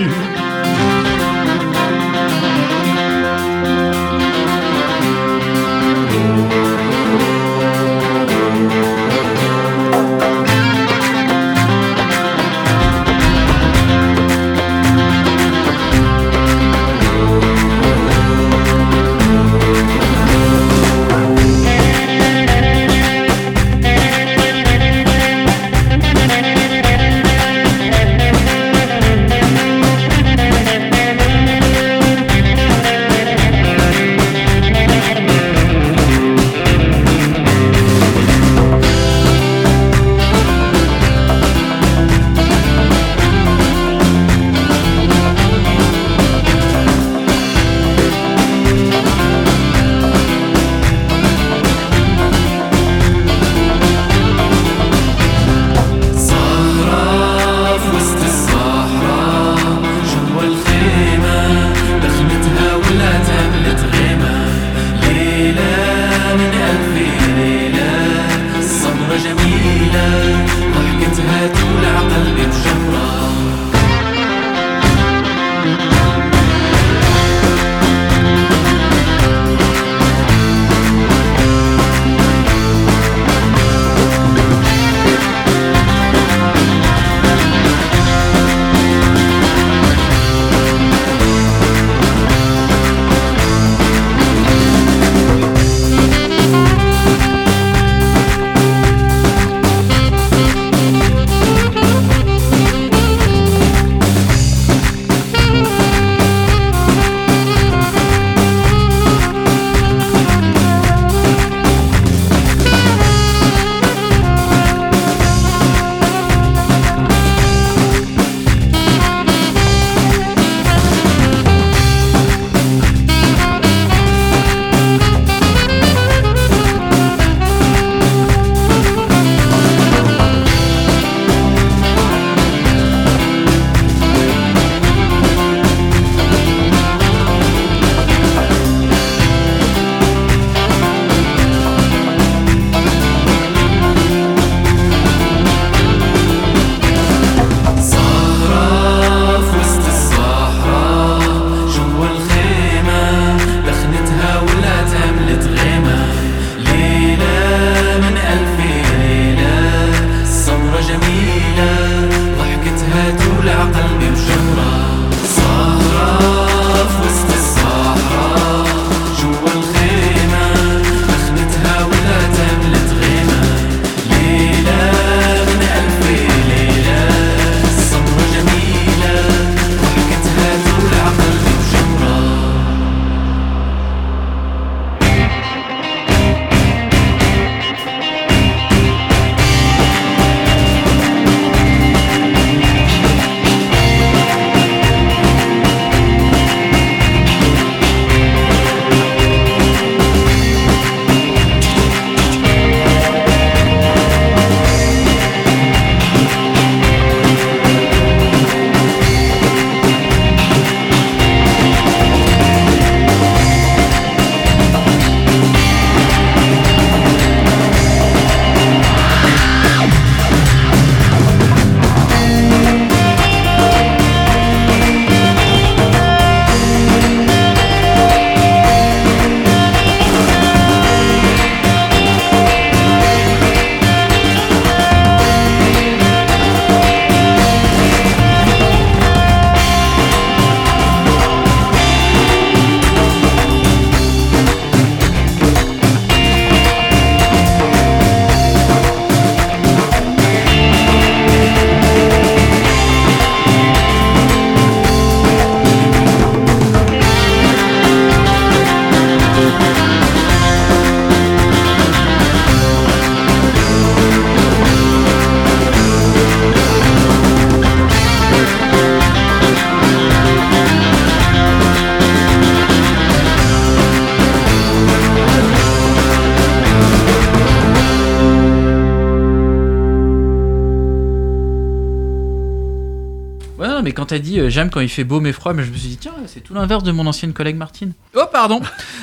J'aime quand il fait beau mais froid, mais je me suis dit tiens, c'est tout l'inverse de mon ancienne collègue Martine. Oh pardon.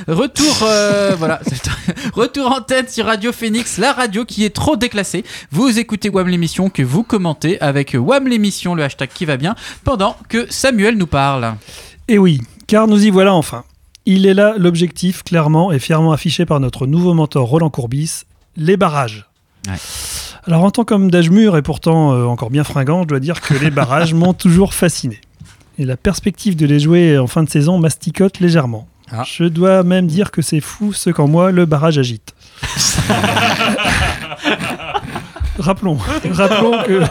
Retour, euh, voilà, retour en tête sur Radio Phoenix, la radio qui est trop déclassée. Vous écoutez Wam l'émission que vous commentez avec Wam l'émission, le hashtag qui va bien, pendant que Samuel nous parle. Et oui, car nous y voilà enfin. Il est là l'objectif clairement et fièrement affiché par notre nouveau mentor Roland Courbis, les barrages. Ouais. Alors en tant qu'homme d'âge mûr et pourtant euh, encore bien fringant, je dois dire que les barrages m'ont toujours fasciné. Et la perspective de les jouer en fin de saison masticote légèrement. Ah. Je dois même dire que c'est fou ce qu'en moi le barrage agite. rappelons, rappelons que,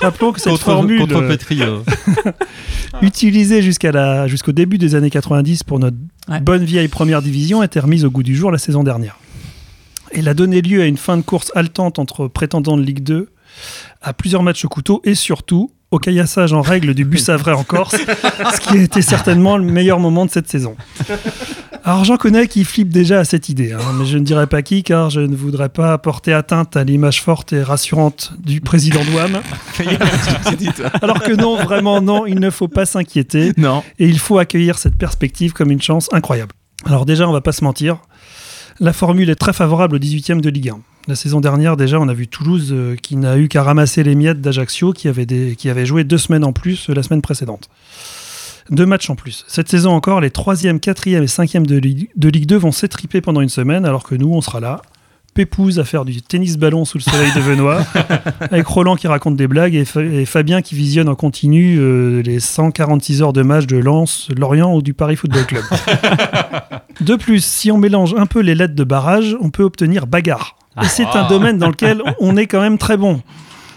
rappelons que cette Contre, formule contre euh, Petri. euh, utilisée jusqu'à la, jusqu'au début des années 90 pour notre Ouais. bonne vieille première division, était remise au goût du jour la saison dernière. Elle a donné lieu à une fin de course haletante entre prétendants de Ligue 2, à plusieurs matchs au couteau et surtout au caillassage en règle du bus Havre en Corse, ce qui été certainement le meilleur moment de cette saison. Alors j'en connais qui flippent déjà à cette idée, hein, mais je ne dirai pas qui car je ne voudrais pas porter atteinte à l'image forte et rassurante du président Douam. Alors que non, vraiment non, il ne faut pas s'inquiéter Non. et il faut accueillir cette perspective comme une chance incroyable. Alors déjà, on va pas se mentir, la formule est très favorable au 18e de Ligue 1. La saison dernière, déjà, on a vu Toulouse euh, qui n'a eu qu'à ramasser les miettes d'Ajaccio qui avait, joué deux semaines en plus euh, la semaine précédente. Deux matchs en plus. Cette saison encore, les 3e, 4e et 5e de Ligue, de Ligue 2 vont s'étriper pendant une semaine, alors que nous, on sera là, pépouze à faire du tennis-ballon sous le soleil de Venois, avec Roland qui raconte des blagues et, Fa- et Fabien qui visionne en continu euh, les 146 heures de match de Lens, Lorient ou du Paris Football Club. de plus, si on mélange un peu les lettres de barrage, on peut obtenir bagarre. Et c'est un domaine dans lequel on est quand même très bon.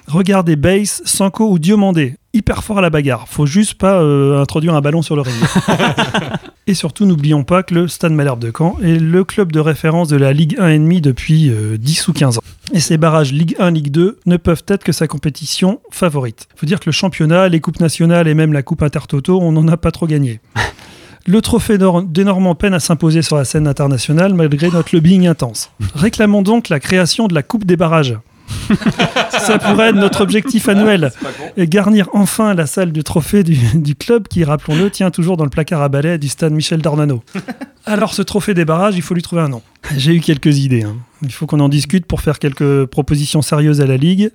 Regardez Base, Sanko ou Diomandé. Hyper fort à la bagarre. Faut juste pas euh, introduire un ballon sur le ring. et surtout, n'oublions pas que le Stade Malherbe de Caen est le club de référence de la Ligue 1,5 depuis euh, 10 ou 15 ans. Et ces barrages Ligue 1, Ligue 2 ne peuvent être que sa compétition favorite. Faut dire que le championnat, les coupes nationales et même la coupe Intertoto, on n'en a pas trop gagné. Le trophée des Normands peine à s'imposer sur la scène internationale malgré notre lobbying intense. Réclamons donc la création de la Coupe des barrages. Ça pourrait être notre objectif annuel et garnir enfin la salle du trophée du, du club qui, rappelons-le, tient toujours dans le placard à balai du stade Michel Dornano. Alors ce trophée des barrages, il faut lui trouver un nom. J'ai eu quelques idées. hein. Il faut qu'on en discute pour faire quelques propositions sérieuses à la Ligue.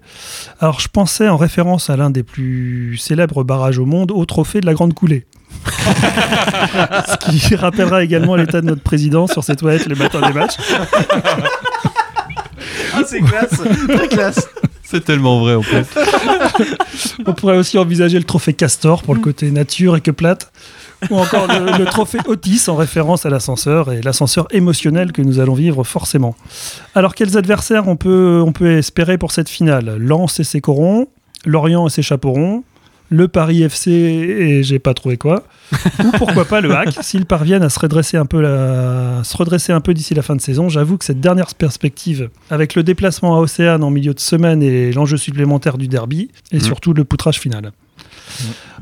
Alors je pensais en référence à l'un des plus célèbres barrages au monde, au trophée de la Grande Coulée. Ce qui rappellera également l'état de notre président sur ses toilettes les matins des matchs. Ah, c'est classe. Très classe. C'est tellement vrai en plus. On pourrait aussi envisager le trophée Castor pour le côté nature et que plate. Ou encore le, le trophée Otis en référence à l'ascenseur et l'ascenseur émotionnel que nous allons vivre forcément. Alors quels adversaires on peut, on peut espérer pour cette finale? Lens et ses corons, Lorient et ses chaperons, le Paris FC et j'ai pas trouvé quoi, ou pourquoi pas le hack s'ils parviennent à se redresser un peu, la- se redresser un peu d'ici la fin de saison. J'avoue que cette dernière perspective, avec le déplacement à Océane en milieu de semaine et l'enjeu supplémentaire du derby, et surtout le poutrage final.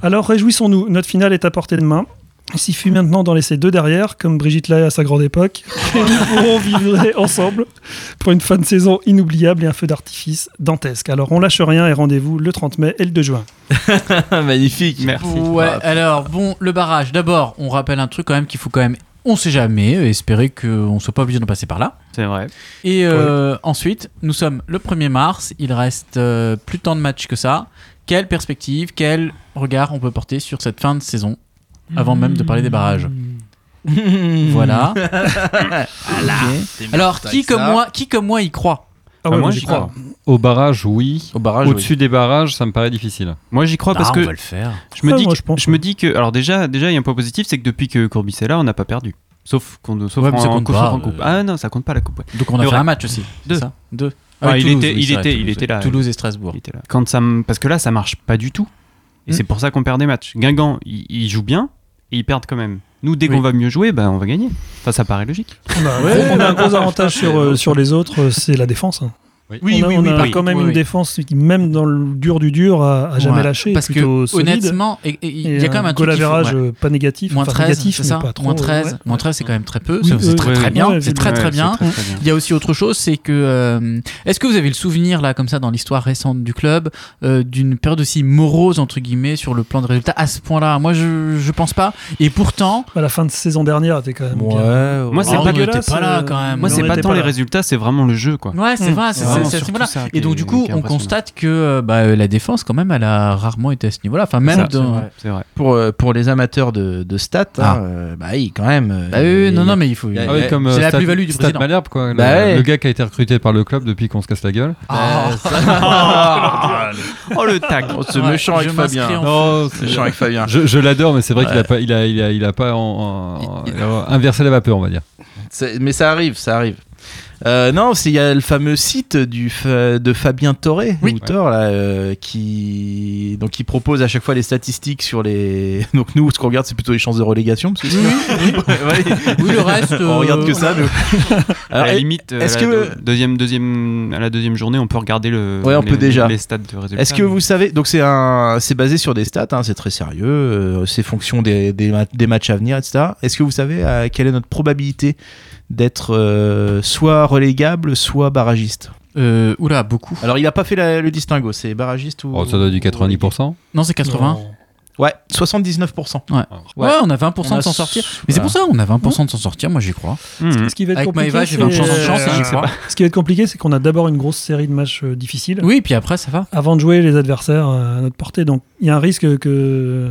Alors réjouissons-nous, notre finale est à portée de main. Il suffit maintenant d'en laisser deux derrière, comme Brigitte Lahaye à sa grande époque. Et nous pourrons vivre ensemble pour une fin de saison inoubliable et un feu d'artifice dantesque. Alors on lâche rien et rendez-vous le 30 mai et le 2 juin. Magnifique. Merci. Ouais, alors bon, le barrage. D'abord, on rappelle un truc quand même qu'il faut quand même, on sait jamais, euh, espérer qu'on soit pas obligé d'en passer par là. C'est vrai. Et euh, ensuite, nous sommes le 1er mars, il reste euh, plus tant de matchs que ça. Quelle perspective, quel regard on peut porter sur cette fin de saison avant même de parler des barrages Voilà. Alors, qui comme, moi, qui comme moi y croit Ah Ah, moi, moi, j'y crois. Au barrage, oui. Au barrage. Au-dessus des barrages, ça me paraît difficile. Moi, j'y crois parce Ah, que on va le faire. je me Ouais, dis, moi, que- je pense, je me dis que, alors déjà, déjà, il y a un point positif, c'est que depuis que Courbis est là, on n'a pas perdu. Sauf qu'on, sauf Ouais, mais ça en, compte sauf pas, en coupe. euh. Ah non, ça compte pas la coupe. ouais. Donc on a Le fait un match aussi. c'est Deux. ça Deux. Ah, oui, il Toulouse, était- oui, il c'est vrai, était- il Toulouse, était ouais. là. Toulouse et Strasbourg. Il était là. Quand ça, me- parce que là, ça marche pas du tout. Et Hmm. c'est pour ça qu'on perd des matchs. Guingamp, il jouent bien et ils perdent quand même. Nous, dès Oui. qu'on va mieux jouer, bah, on va gagner. Enfin, ça paraît logique. On a, on a un gros avantage sur, euh, sur les autres, euh, c'est la défense. hein. Oui. on a, on a oui, quand même oui, une oui. défense qui, même dans le dur du dur, a, a jamais Ouais, lâché. Parce que solide. honnêtement, il y a quand même un truc. faut- ouais. euh, pas négatif, Moins enfin 13, négatif, c'est ça pas trop. Moins 13, ouais. moins 13 c'est quand même très peu. Oui, c'est euh, très ouais, très bien. ouais, c'est très Ouais, très bien. très, très bien. Il y a aussi autre chose, c'est que euh, est-ce que vous avez le souvenir là, comme ça, dans l'histoire récente du club, euh, d'une période aussi morose entre guillemets sur le plan de résultats à ce point-là? Moi, je je pense pas. Et pourtant, À la fin de saison dernière, t'es quand même. bien. Ouais, Moi, c'est Ah, pas là euh, quand même. Moi, c'est pas tant les résultats, c'est vraiment le jeu, quoi. Ouais, c'est Mm. vrai, c'est Et donc est- du coup, on constate que euh, bah, euh, la défense quand même, elle a rarement été à ce niveau-là. Enfin, même dans. vrai. C'est vrai. Pour, euh, pour les amateurs de, de stats, Ah. hein, euh, bah oui, quand même. euh, Bah il- non, non, mais il faut. il Ah Ouais, c'est euh, la plus-value du président. Malherbe, quoi. Le, Bah ouais. le gars qui a été recruté par le club depuis qu'on se casse la gueule. Ah, Oh le tac Oh, ce Ouais, méchant avec Fabien. en Non, Ce méchant avec Fabien. je, je l'adore, mais c'est vrai qu'il a pas, il a, il a, il a pas en- en- Il- euh, inversé la vapeur, on va dire. Mais ça arrive, ça arrive. Euh, non, c'est il y a le fameux site du fa- de Fabien Toré, Oui. auteur là, euh, qui donc qui propose à chaque fois les statistiques sur les. Donc nous, ce qu'on regarde, c'est plutôt les chances de relégation. Parce que Ouais, Oui, le reste. on regarde que euh, ça. nous. À la limite, euh, est-ce la deuxième, deuxième, à la deuxième journée, on peut regarder le, Ouais, on les, peut déjà. les stats de résultats. Est-ce que vous savez donc c'est un c'est basé sur des stats, hein, c'est très sérieux, euh, c'est fonction des, des, ma- des matchs à venir, etc. Est-ce que vous savez euh, quelle est notre probabilité d'être euh, soit relégable, soit barragiste euh, oula, beaucoup. Alors il a pas fait la- le distinguo, c'est barragiste ou Oh, ça doit être du 90%. Non, c'est 80. Non. Ouais, 79%. Ouais. Ouais. Ouais, on a 20% On a de s'en sortir. Mais c'est pour ça, on a 20% de s'en sortir, moi j'y crois. Mhm. Ce qui va être Avec compliqué, Maëva, j'ai c'est- 20% de chance, euh, j'y crois. Ce qui va être compliqué, c'est qu'on a d'abord une grosse série de matchs euh, difficiles Oui, puis après, ça va. avant de jouer les adversaires euh, à notre portée. Donc il y a un risque que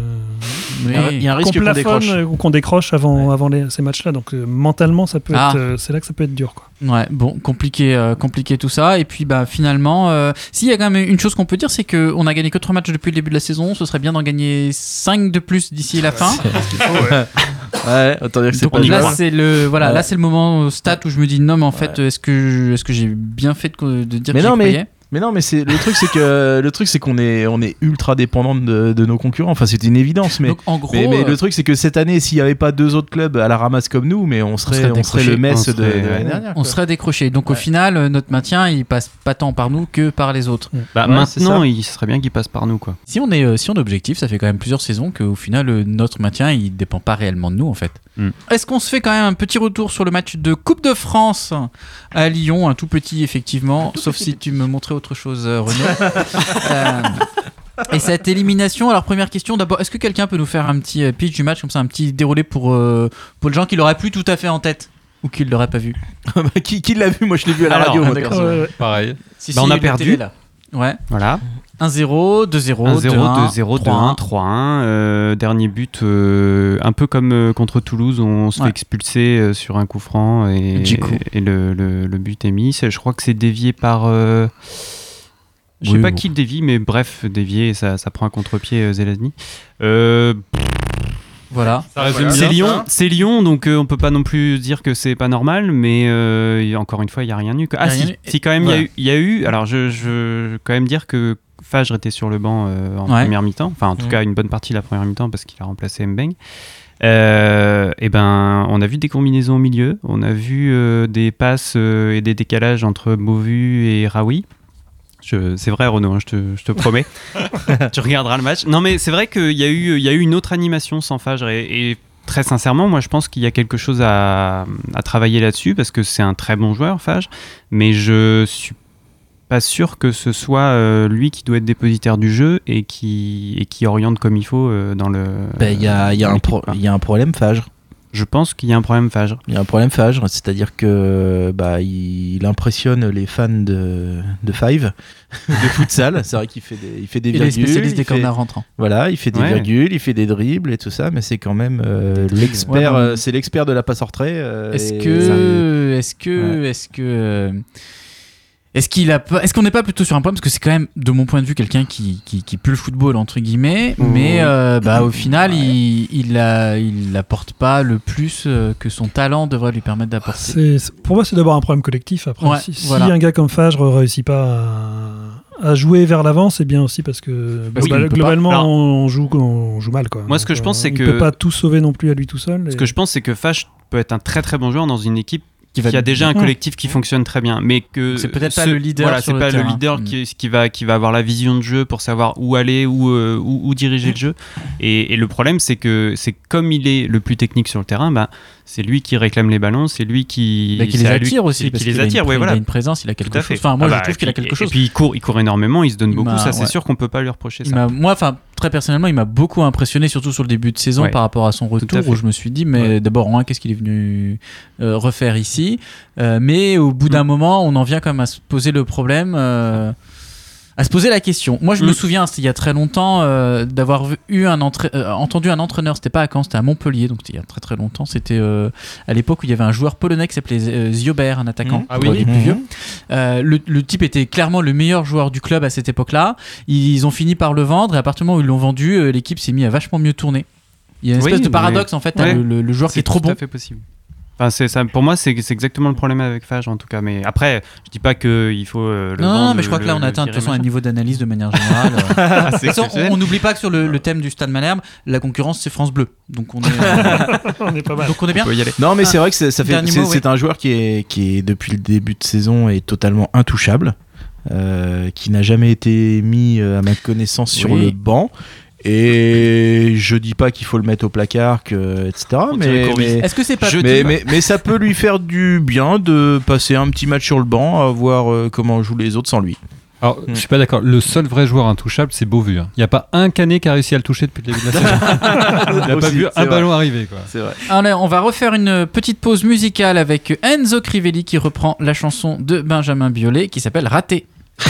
Il y a- il y a un qu'on risque qu'on décroche. euh, ou qu'on décroche avant, avant les- ces matchs-là. Donc euh, mentalement, ça peut Ah. être, euh, c'est là que ça peut être dur. Quoi. Ouais, bon, compliqué, euh, compliqué tout ça. Et puis, bah, finalement, euh, s'il y a quand même une chose qu'on peut dire, c'est qu'on a gagné que 3 matchs depuis le début de la saison. Ce serait bien d'en gagner 5 de plus d'ici la fin. ouais, autant dire que c'est Donc pas là, c'est le voilà, Ouais. là c'est le moment euh, stat où je me dis non, mais en fait, est-ce que est-ce que j'ai bien fait de, de dire Mais que j'y non, mais- croyais Mais non, mais c'est le truc, c'est que le truc, c'est qu'on est on est ultra dépendant de, de nos concurrents. Enfin, c'est une évidence, mais Donc en gros, mais, mais euh, le truc, c'est que cette année, s'il n'y avait pas deux autres clubs à la ramasse comme nous, mais on serait, serait on serait, le décroché. Metz On de, serait- de l'année dernière. on quoi. serait décroché. Donc au final, euh, notre maintien, il passe pas tant par nous que par les autres. Bah, Ouais, maintenant, il serait bien qu'il passe par nous, quoi. Si on est, euh, si on est objectif, ça fait quand même plusieurs saisons qu'au final, euh, notre maintien, il dépend pas réellement de nous, en fait. Mm. Est-ce qu'on se fait quand même un petit retour sur le match de Coupe de France à Lyon, un tout petit, effectivement, sauf si tu me montrais autre chose, euh, Renaud. Euh, et cette élimination, alors première question, d'abord, est-ce que quelqu'un peut nous faire un petit euh, pitch du match, comme ça, un petit déroulé pour, euh, pour les gens qui l'auraient plus tout à fait en tête ou qui ne l'auraient pas vu? Qui qui l'a vu? Moi, je l'ai vu à la Alors, radio. moi. Ouais, ouais. Pareil. Si, Bah, on a perdu. télé, là. Ouais. Voilà. 1-0, 2-0, 1-0, 2-1, 2-0, 3-1. 2-1, 3-1. euh, dernier but, euh, un peu comme euh, contre Toulouse, on se Ouais. fait expulser euh, sur un coup franc et, le, le- le but est mis. C'est- Je crois que c'est dévié par. euh, je sais Oui, pas bon. qui le dévie, mais bref, dévié, ça, ça prend un contre-pied euh, Zelazny. Euh, Voilà. C'est. Lyon, c'est Lyon, donc euh, on peut pas non plus dire que c'est pas normal, mais euh, encore une fois, il y a rien eu. Ah si, quand même il y y, a eu. Alors je, je, je veux quand même dire que Fagre était sur le banc euh, en Ouais. première mi-temps, enfin en tout Mhm. cas une bonne partie de la première mi-temps parce qu'il a remplacé Mbeng. Euh, et ben, on a vu des combinaisons au milieu, on a vu euh, des passes euh, et des décalages entre Beauvu et Raoui. C'est vrai Renaud, hein, je, te, je te promets. tu regarderas le match. Non mais c'est vrai qu'il y, a eu- il y a eu une autre animation sans Fagre et, et très sincèrement, moi je pense qu'il y a quelque chose à, à travailler là-dessus parce que c'est un très bon joueur Fagre, mais je suis pas sûr que ce soit euh, lui qui doit être dépositaire du jeu et qui, et qui oriente comme il faut euh, dans le. Ben, Il y, a, il y, a un il y a problème Fagre. Je pense qu'il y a un problème Fagre. Il y a un problème Fagre, c'est-à-dire que bah, il, il impressionne les fans de, de Five, de futsal. C'est vrai qu'il fait des, il fait des Et les virgules. spécialistes il des fait- corners rentrants. Voilà, il fait des Ouais. virgules, il fait des dribbles et tout ça, mais c'est quand même euh, l'expert. Ouais, euh, c'est l'expert de la passe en retrait. euh, Est-ce que, est-ce que, est-ce que, euh, est-ce qu'il a pas, est-ce qu'on n'est pas plutôt sur un problème parce que c'est quand même, de mon point de vue, quelqu'un qui, qui, qui pue le football entre guillemets, mais euh, bah au final, il, il a, il apporte pas le plus euh, que son talent devrait lui permettre d'apporter. Pour moi, c'est d'abord un problème collectif. Après, Ouais, si, un gars comme Fagre réussit pas à, à jouer vers l'avant, c'est bien aussi parce que Parce global- globalement. Alors- on, joue, on joue mal. Quoi. Moi, ce que je euh, pense, c'est il que- peut pas tout sauver non plus à lui tout seul. Ce et- que je pense, c'est que Fagre peut être un très très bon joueur dans une équipe Qui va- qu'il y a déjà un collectif qui fonctionne très bien, mais que C'est peut-être pas le leader Voilà, c'est pas le leader Mm. qui, qui va qui va avoir la vision de jeu pour savoir où aller, où euh, où, où diriger le jeu. Et, et le problème, c'est que c'est comme il est le plus technique sur le terrain, bah c'est lui qui réclame les ballons, c'est lui qui Bah, qui les lui- attire aussi. parce qui les qu'il une Il a une présence, il a quelque chose. Enfin, moi, Ah je bah, trouve et qu'il a puis- quelque chose. Et puis il court, il court énormément, il se donne Il beaucoup. m'a- Ça, c'est sûr qu'on peut pas lui reprocher ça. moi, enfin, très personnellement, il m'a beaucoup impressionné, surtout sur le début de saison Ouais. par rapport à son retour, où je me suis dit, mais d'abord, hein, qu'est-ce qu'il est venu euh, refaire ici? Euh, Mais au bout d'un Mm. moment, on en vient quand même à se poser le problème. À se poser la question. Moi, je me Mm. souviens, c'était il y a très longtemps, euh, d'avoir eu un entra- euh, entendu un entraîneur. C'était pas à Caen, c'était à Montpellier, donc il y a très très longtemps. C'était euh, à l'époque où il y avait un joueur polonais qui s'appelait Ziobert, un attaquant. Mm. Ah oui. les plus vieux. Euh, le, le type était clairement le meilleur joueur du club à cette époque-là. Ils ont fini par le vendre et à partir du moment où ils l'ont vendu, l'équipe s'est mise à vachement mieux tourner. Il y a une Oui, espèce de mais- paradoxe en fait, Ouais. le, le- le joueur qui est trop tout bon. à fait possible. Enfin, c'est ça. Pour moi, c'est c'est exactement le problème avec Fage en tout cas. Mais après, je dis pas que il faut euh, le Non, mais je crois le- que là on atteint de toute façon un niveau d'analyse de manière générale. euh. Ah, De toute façon, on n'oublie pas que sur le, le thème du Stade Malherbe, la concurrence c'est France Bleu. Donc on est, euh, On est pas mal. donc on est bien. On peut y aller. Non, mais c'est vrai que c'est- ça fait. C'est mot, c'est un joueur qui est, qui est depuis le début de saison est totalement intouchable, euh, qui n'a jamais été mis euh, à ma connaissance sur Oui. le banc. Et je dis pas qu'il faut le mettre au placard, que, etc. On Mais, Est-ce que c'est pas Je mais, mais, mais ça peut lui faire du bien de passer un petit match sur le banc, à voir euh, comment jouent les autres sans lui. Alors, je suis pas d'accord. Le seul vrai joueur intouchable, c'est Beauvu. hein. Il n'y a pas un canet qui a réussi à le toucher depuis le début de la saison. Il n'a pas vu un vrai. ballon arriver. Quoi. C'est vrai. Allez, on va refaire une petite pause musicale avec Enzo Crivelli qui reprend la chanson de Benjamin Biolay qui s'appelle Raté.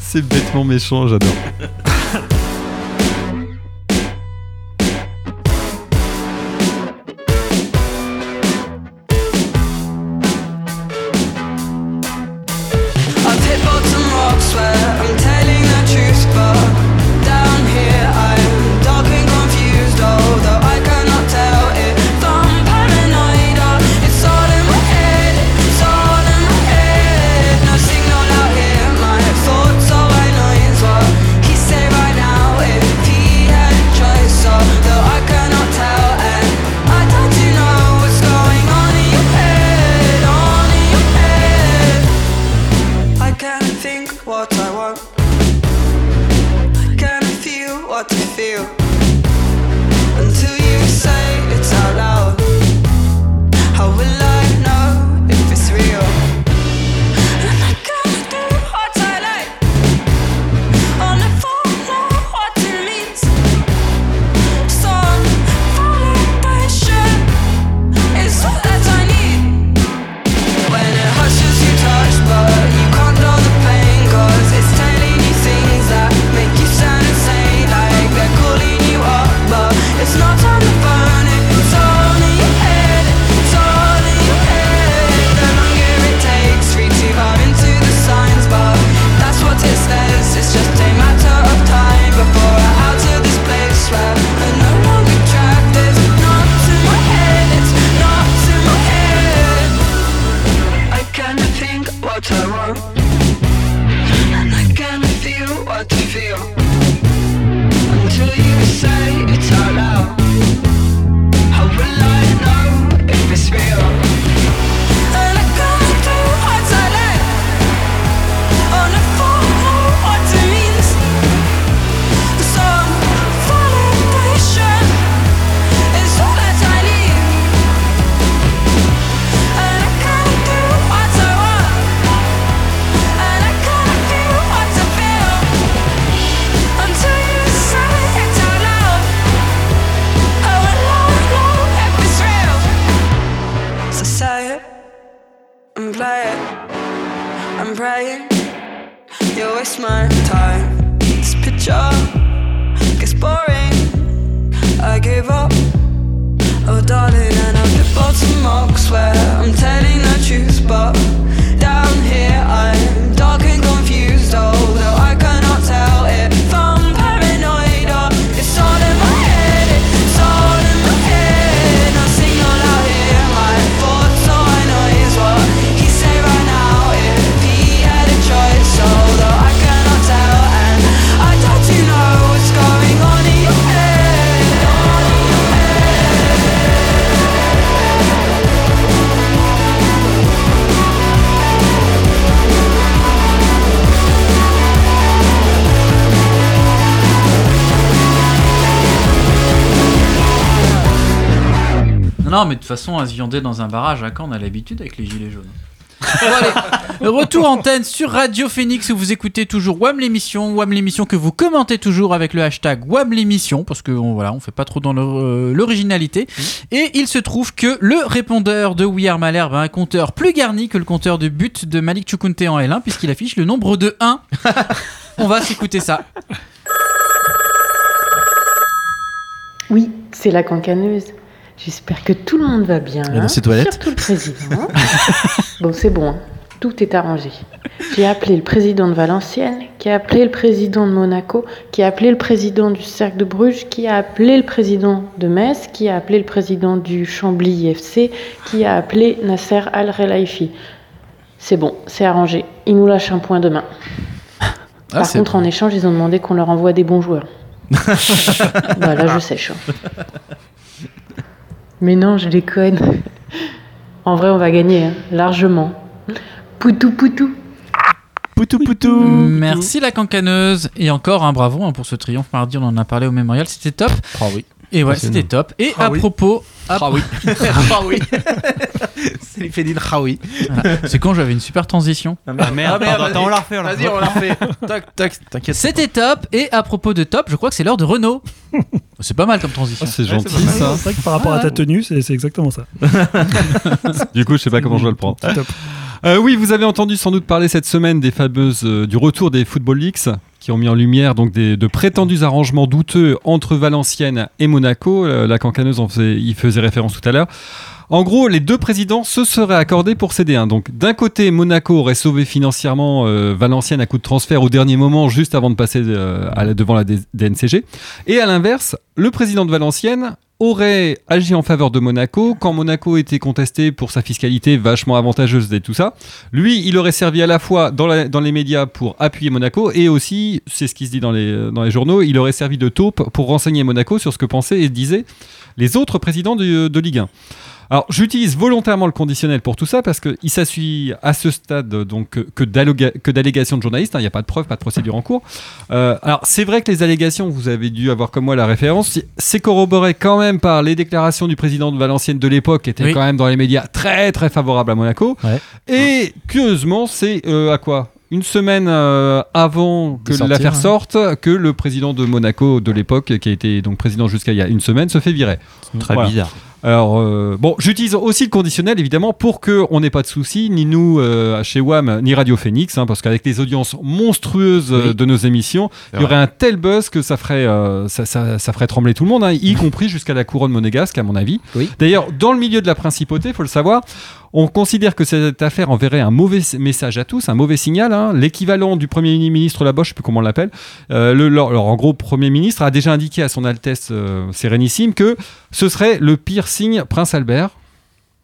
C'est bêtement méchant, j'adore. Non, mais de toute façon, à se viander dans un barrage à Caen, on a l'habitude avec les gilets jaunes. Bon, allez, retour antenne sur Radio Phoenix où vous écoutez toujours WAM l'émission, WAM l'émission que vous commentez toujours avec le hashtag WAM l'émission parce que on, voilà, on fait pas trop dans euh, l'originalité. Et il se trouve que le répondeur de We Are Malherbe a un compteur plus garni que le compteur de but de Malik Chukunte en L1 puisqu'il affiche le nombre de 1. on va s'écouter ça. Oui, c'est la cancaneuse. J'espère que tout le monde va bien. Est dans ses toilettes Surtout le président. bon, c'est bon, hein. tout est arrangé. J'ai appelé le président de Valenciennes, qui a appelé le président de Monaco, qui a appelé le président du Cercle de Bruges, qui a appelé le président de Metz, qui a appelé le président du Chambly FC, qui a appelé Nasser Al-Relaifi. C'est bon, c'est arrangé. Ils nous lâchent un point demain. Par c'est contre, en échange, ils ont demandé qu'on leur envoie des bons joueurs. bah là, je sèche. Mais non, je déconne. En vrai, on va gagner, hein, largement. Poutou poutou. Poutou poutou. Merci la cancaneuse et encore un bravo hein, pour ce triomphe mardi, on en a parlé au mémorial, c'était top. Ah oui. Et ouais, c'était top. Et Ah à oui. propos, Ah oui. Ah oui. C'est les Fédine Ah oui. Voilà. c'est quand j'avais une super transition. Ah merde, pardon, attends, on la refait, on la Vas-y, on la refait. Tac, tac, t'inquiète. C'était top. Et à propos de top, je crois que c'est l'heure de Renault. c'est pas mal comme transition. Ah, c'est Ouais, gentil ça. C'est vrai que par rapport à ta tenue, c'est exactement ça. Du coup, je sais pas comment je dois le prendre. Top. Euh, oui, vous avez entendu sans doute parler cette semaine des fameuses euh, du retour des Football Leaks qui ont mis en lumière donc des, de prétendus arrangements douteux entre Valenciennes et Monaco. Euh, la cancaneuse y faisait référence tout à l'heure. En gros, les deux présidents se seraient accordés pour céder un. Donc, d'un côté, Monaco aurait sauvé financièrement euh, Valenciennes à coup de transfert au dernier moment, juste avant de passer euh, devant la DNCG. Et à l'inverse, le président de Valenciennes aurait agi en faveur de Monaco quand Monaco était contesté pour sa fiscalité vachement avantageuse et tout ça. Lui, il aurait servi à la fois dans, les médias pour appuyer Monaco et aussi, c'est ce qui se dit dans les, dans les journaux, il aurait servi de taupe pour renseigner Monaco sur ce que pensaient et disaient les autres présidents de, de Ligue 1. Alors, j'utilise volontairement le conditionnel pour tout ça parce qu'il s'assuit à ce stade donc que d'allégations de journalistes. hein, Il n'y a pas de preuves, pas de procédure en cours. Euh, alors, c'est vrai que les allégations, vous avez dû avoir comme moi la référence, c'est corroboré quand même par les déclarations du président de Valenciennes de l'époque, qui était Oui. quand même dans les médias très très favorable à Monaco. Ouais. Et curieusement, c'est euh, à quoi? Une semaine euh, avant que l'affaire hein. sorte, que le président de Monaco de l'époque, qui a été donc président jusqu'à il y a une semaine, se fait virer. Très Voilà. bizarre. Alors, euh, bon, j'utilise aussi le conditionnel, évidemment, pour qu'on n'ait pas de soucis, ni nous, euh, chez WAM, ni Radio Phoenix, hein, parce qu'avec les audiences monstrueuses euh, Oui. de nos émissions, il y aurait un tel buzz que ça ferait, ça, ça- ça ferait trembler tout le monde, hein, y compris jusqu'à la couronne monégasque, à mon avis. Oui. D'ailleurs, dans le milieu de la principauté, il faut le savoir, on considère que cette affaire enverrait un mauvais message à tous, un mauvais signal. hein. L'équivalent du Premier ministre là-bas, je sais plus comment on l'appelle, euh, le, leur- en gros, Premier ministre a déjà indiqué à son Altesse euh, Sérénissime que ce serait le pire signe Prince Albert.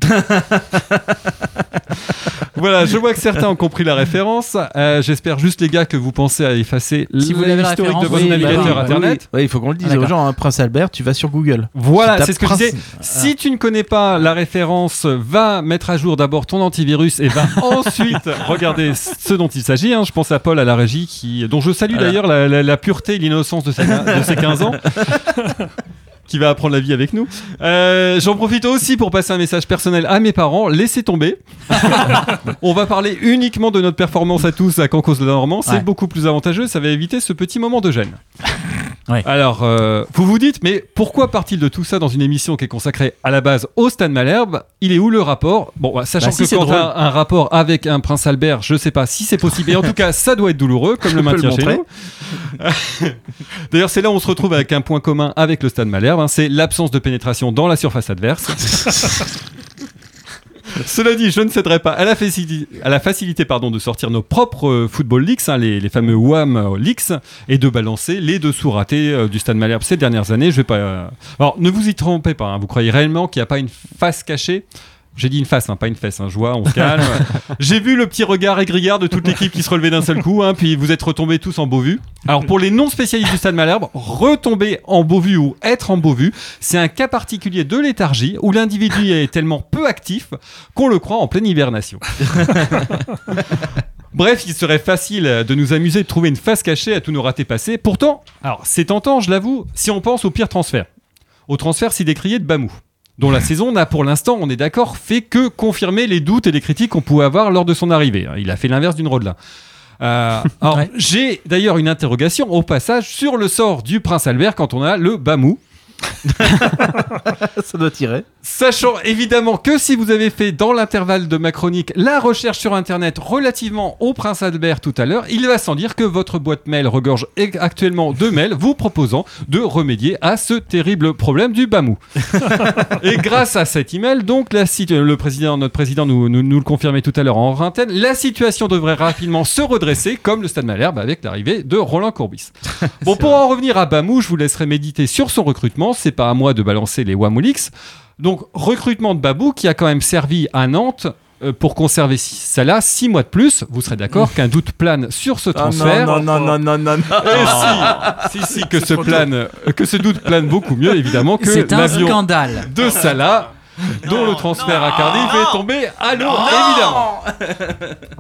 voilà, je vois que certains ont compris la référence. Euh, J'espère juste, les gars, que vous pensez à effacer Si l'historique de votre oui, bah navigateur oui, Internet. Oui, il faut qu'on le dise Ah, aux gens. hein, Prince Albert, tu vas sur Google. Voilà, c'est ce que je disais. Si tu ne connais pas la référence, va mettre à jour d'abord ton antivirus et va ensuite regarder ce dont il s'agit. hein. Je pense à Paul à la régie, qui, dont je salue Voilà. d'ailleurs la, la- la pureté et l'innocence de, ses- de ses 15 ans. qui va apprendre la vie avec nous. Euh, J'en profite aussi pour passer un message personnel à mes parents. Laissez tomber. On va parler uniquement de notre performance à tous à Cancos de Normand. C'est Ouais. beaucoup plus avantageux. Ça va éviter ce petit moment de gêne. Ouais. Alors, euh, vous vous dites, mais pourquoi part-il de tout ça dans une émission qui est consacrée à la base au Stade Malherbe? Il est où le rapport? Bon, bah, sachant Bah, si, que quand drôle. t'as un rapport avec un prince Albert, je sais pas si c'est possible. Et en tout cas, ça doit être douloureux, comme Je le maintien chez nous. D'ailleurs, c'est là où on se retrouve avec un point commun avec le Stade Malherbe, hein, c'est l'absence de pénétration dans la surface adverse. Cela dit, je ne céderai pas à la, facili- à la facilité pardon, de sortir nos propres euh, Football Leaks, hein, les, les fameux WAM Leaks, et de balancer les dessous ratés euh, du Stade Malherbe ces dernières années. Je vais pas. euh, Alors, ne vous y trompez pas. hein, vous croyez réellement qu'il n'y a pas une face cachée? J'ai dit une face, hein, pas une fesse, hein, je vois, on se calme. J'ai vu le petit regard égrillard de toute l'équipe qui se relevait d'un seul coup, hein, puis vous êtes retombés tous en Beauvue. Alors pour les non spécialistes du Stade Malherbe, retomber en Beauvue ou être en Beauvue, c'est un cas particulier de léthargie où l'individu est tellement peu actif qu'on le croit en pleine hibernation. Bref, il serait facile de nous amuser de trouver une face cachée à tous nos ratés passés. Pourtant, alors c'est tentant, je l'avoue, si on pense au pire transfert. Au transfert si décrié de Bamou. Dont la saison n'a pour l'instant, on est d'accord, fait que confirmer les doutes et les critiques qu'on pouvait avoir lors de son arrivée. Il a fait l'inverse d'une Rodelin. Euh, alors, j'ai d'ailleurs une interrogation au passage sur le sort du prince Albert quand on a le Bamou. Ça doit tirer. Sachant évidemment que si vous avez fait dans l'intervalle de ma chronique la recherche sur internet relativement au prince Albert tout à l'heure, il va sans dire que votre boîte mail regorge actuellement de mails vous proposant de remédier à ce terrible problème du Bamou. Et grâce à cet email, donc, la le président, notre président nous, nous, nous le confirmait tout à l'heure en vingtaine, la situation devrait rapidement se redresser, comme le Stade Malherbe avec l'arrivée de Roland Courbis. Bon, pour en revenir à Bamou, je vous laisserai méditer sur son recrutement. C'est pas à moi de balancer les Wamolix. Donc, recrutement de Babou qui a quand même servi à Nantes. euh, Pour conserver si- Salah six mois de plus, vous serez d'accord qu'un doute plane sur ce Ah, transfert. non, non, non, non, non, non. Si, si, si, que ce plane, euh, que ce doute plane beaucoup mieux évidemment que l'avion scandale. de Salah, dont le transfert à Cardiff est tombé à l'eau, évidemment.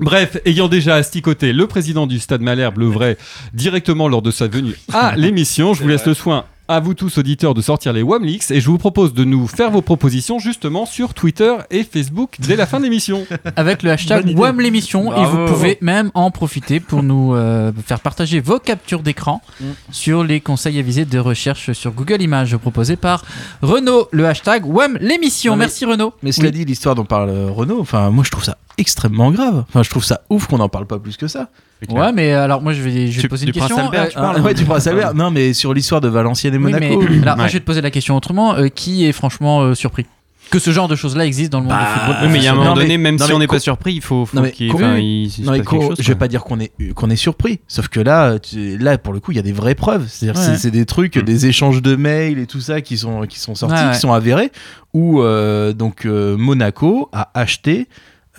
Bref, ayant déjà asticoté le président du Stade Malherbe, le vrai, directement lors de sa venue à l'émission, je vous laisse le soin à vous tous auditeurs de sortir les Wamlix et je vous propose de nous faire vos propositions justement sur Twitter et Facebook dès la fin de l'émission. Avec le hashtag. WAM l'émission et vous pouvez même en profiter pour nous euh, faire partager vos captures d'écran Mm. sur les conseils avisés de recherche sur Google Images proposés par Renaud. Le hashtag WAM l'émission. Merci Renaud. Mais cela Oui. dit, l'histoire dont parle Renault, enfin, moi je trouve ça extrêmement grave. Enfin, je trouve ça ouf qu'on n'en parle pas plus que ça. Ouais, mais alors moi je vais, je vais Tu- te poser une du Prince question. Albert, Euh, tu parles Ah, ouais, tu prends Albert. Non, mais sur l'histoire de Valenciennes et oui, Monaco. mais alors moi je vais te poser la question autrement. Euh, qui est franchement euh, surpris? Que ce genre de choses-là existe dans le monde Bah, du football Oui, mais il y a un moment donné, même non, si on n'est pas surpris, il faut, faut Non, mais qu'il co- enfin, oui. il- il se Non, mais passe co- quelque chose. je vais pas dire qu'on est qu'on est surpris, sauf que là, tu- là pour le coup, il y a des vraies preuves. C'est-à-dire, Ouais. c'est- c'est des trucs, Mm. des échanges de mails et tout ça qui sont qui sont sortis, Ouais, ouais. qui sont avérés, où euh, donc euh, Monaco a acheté.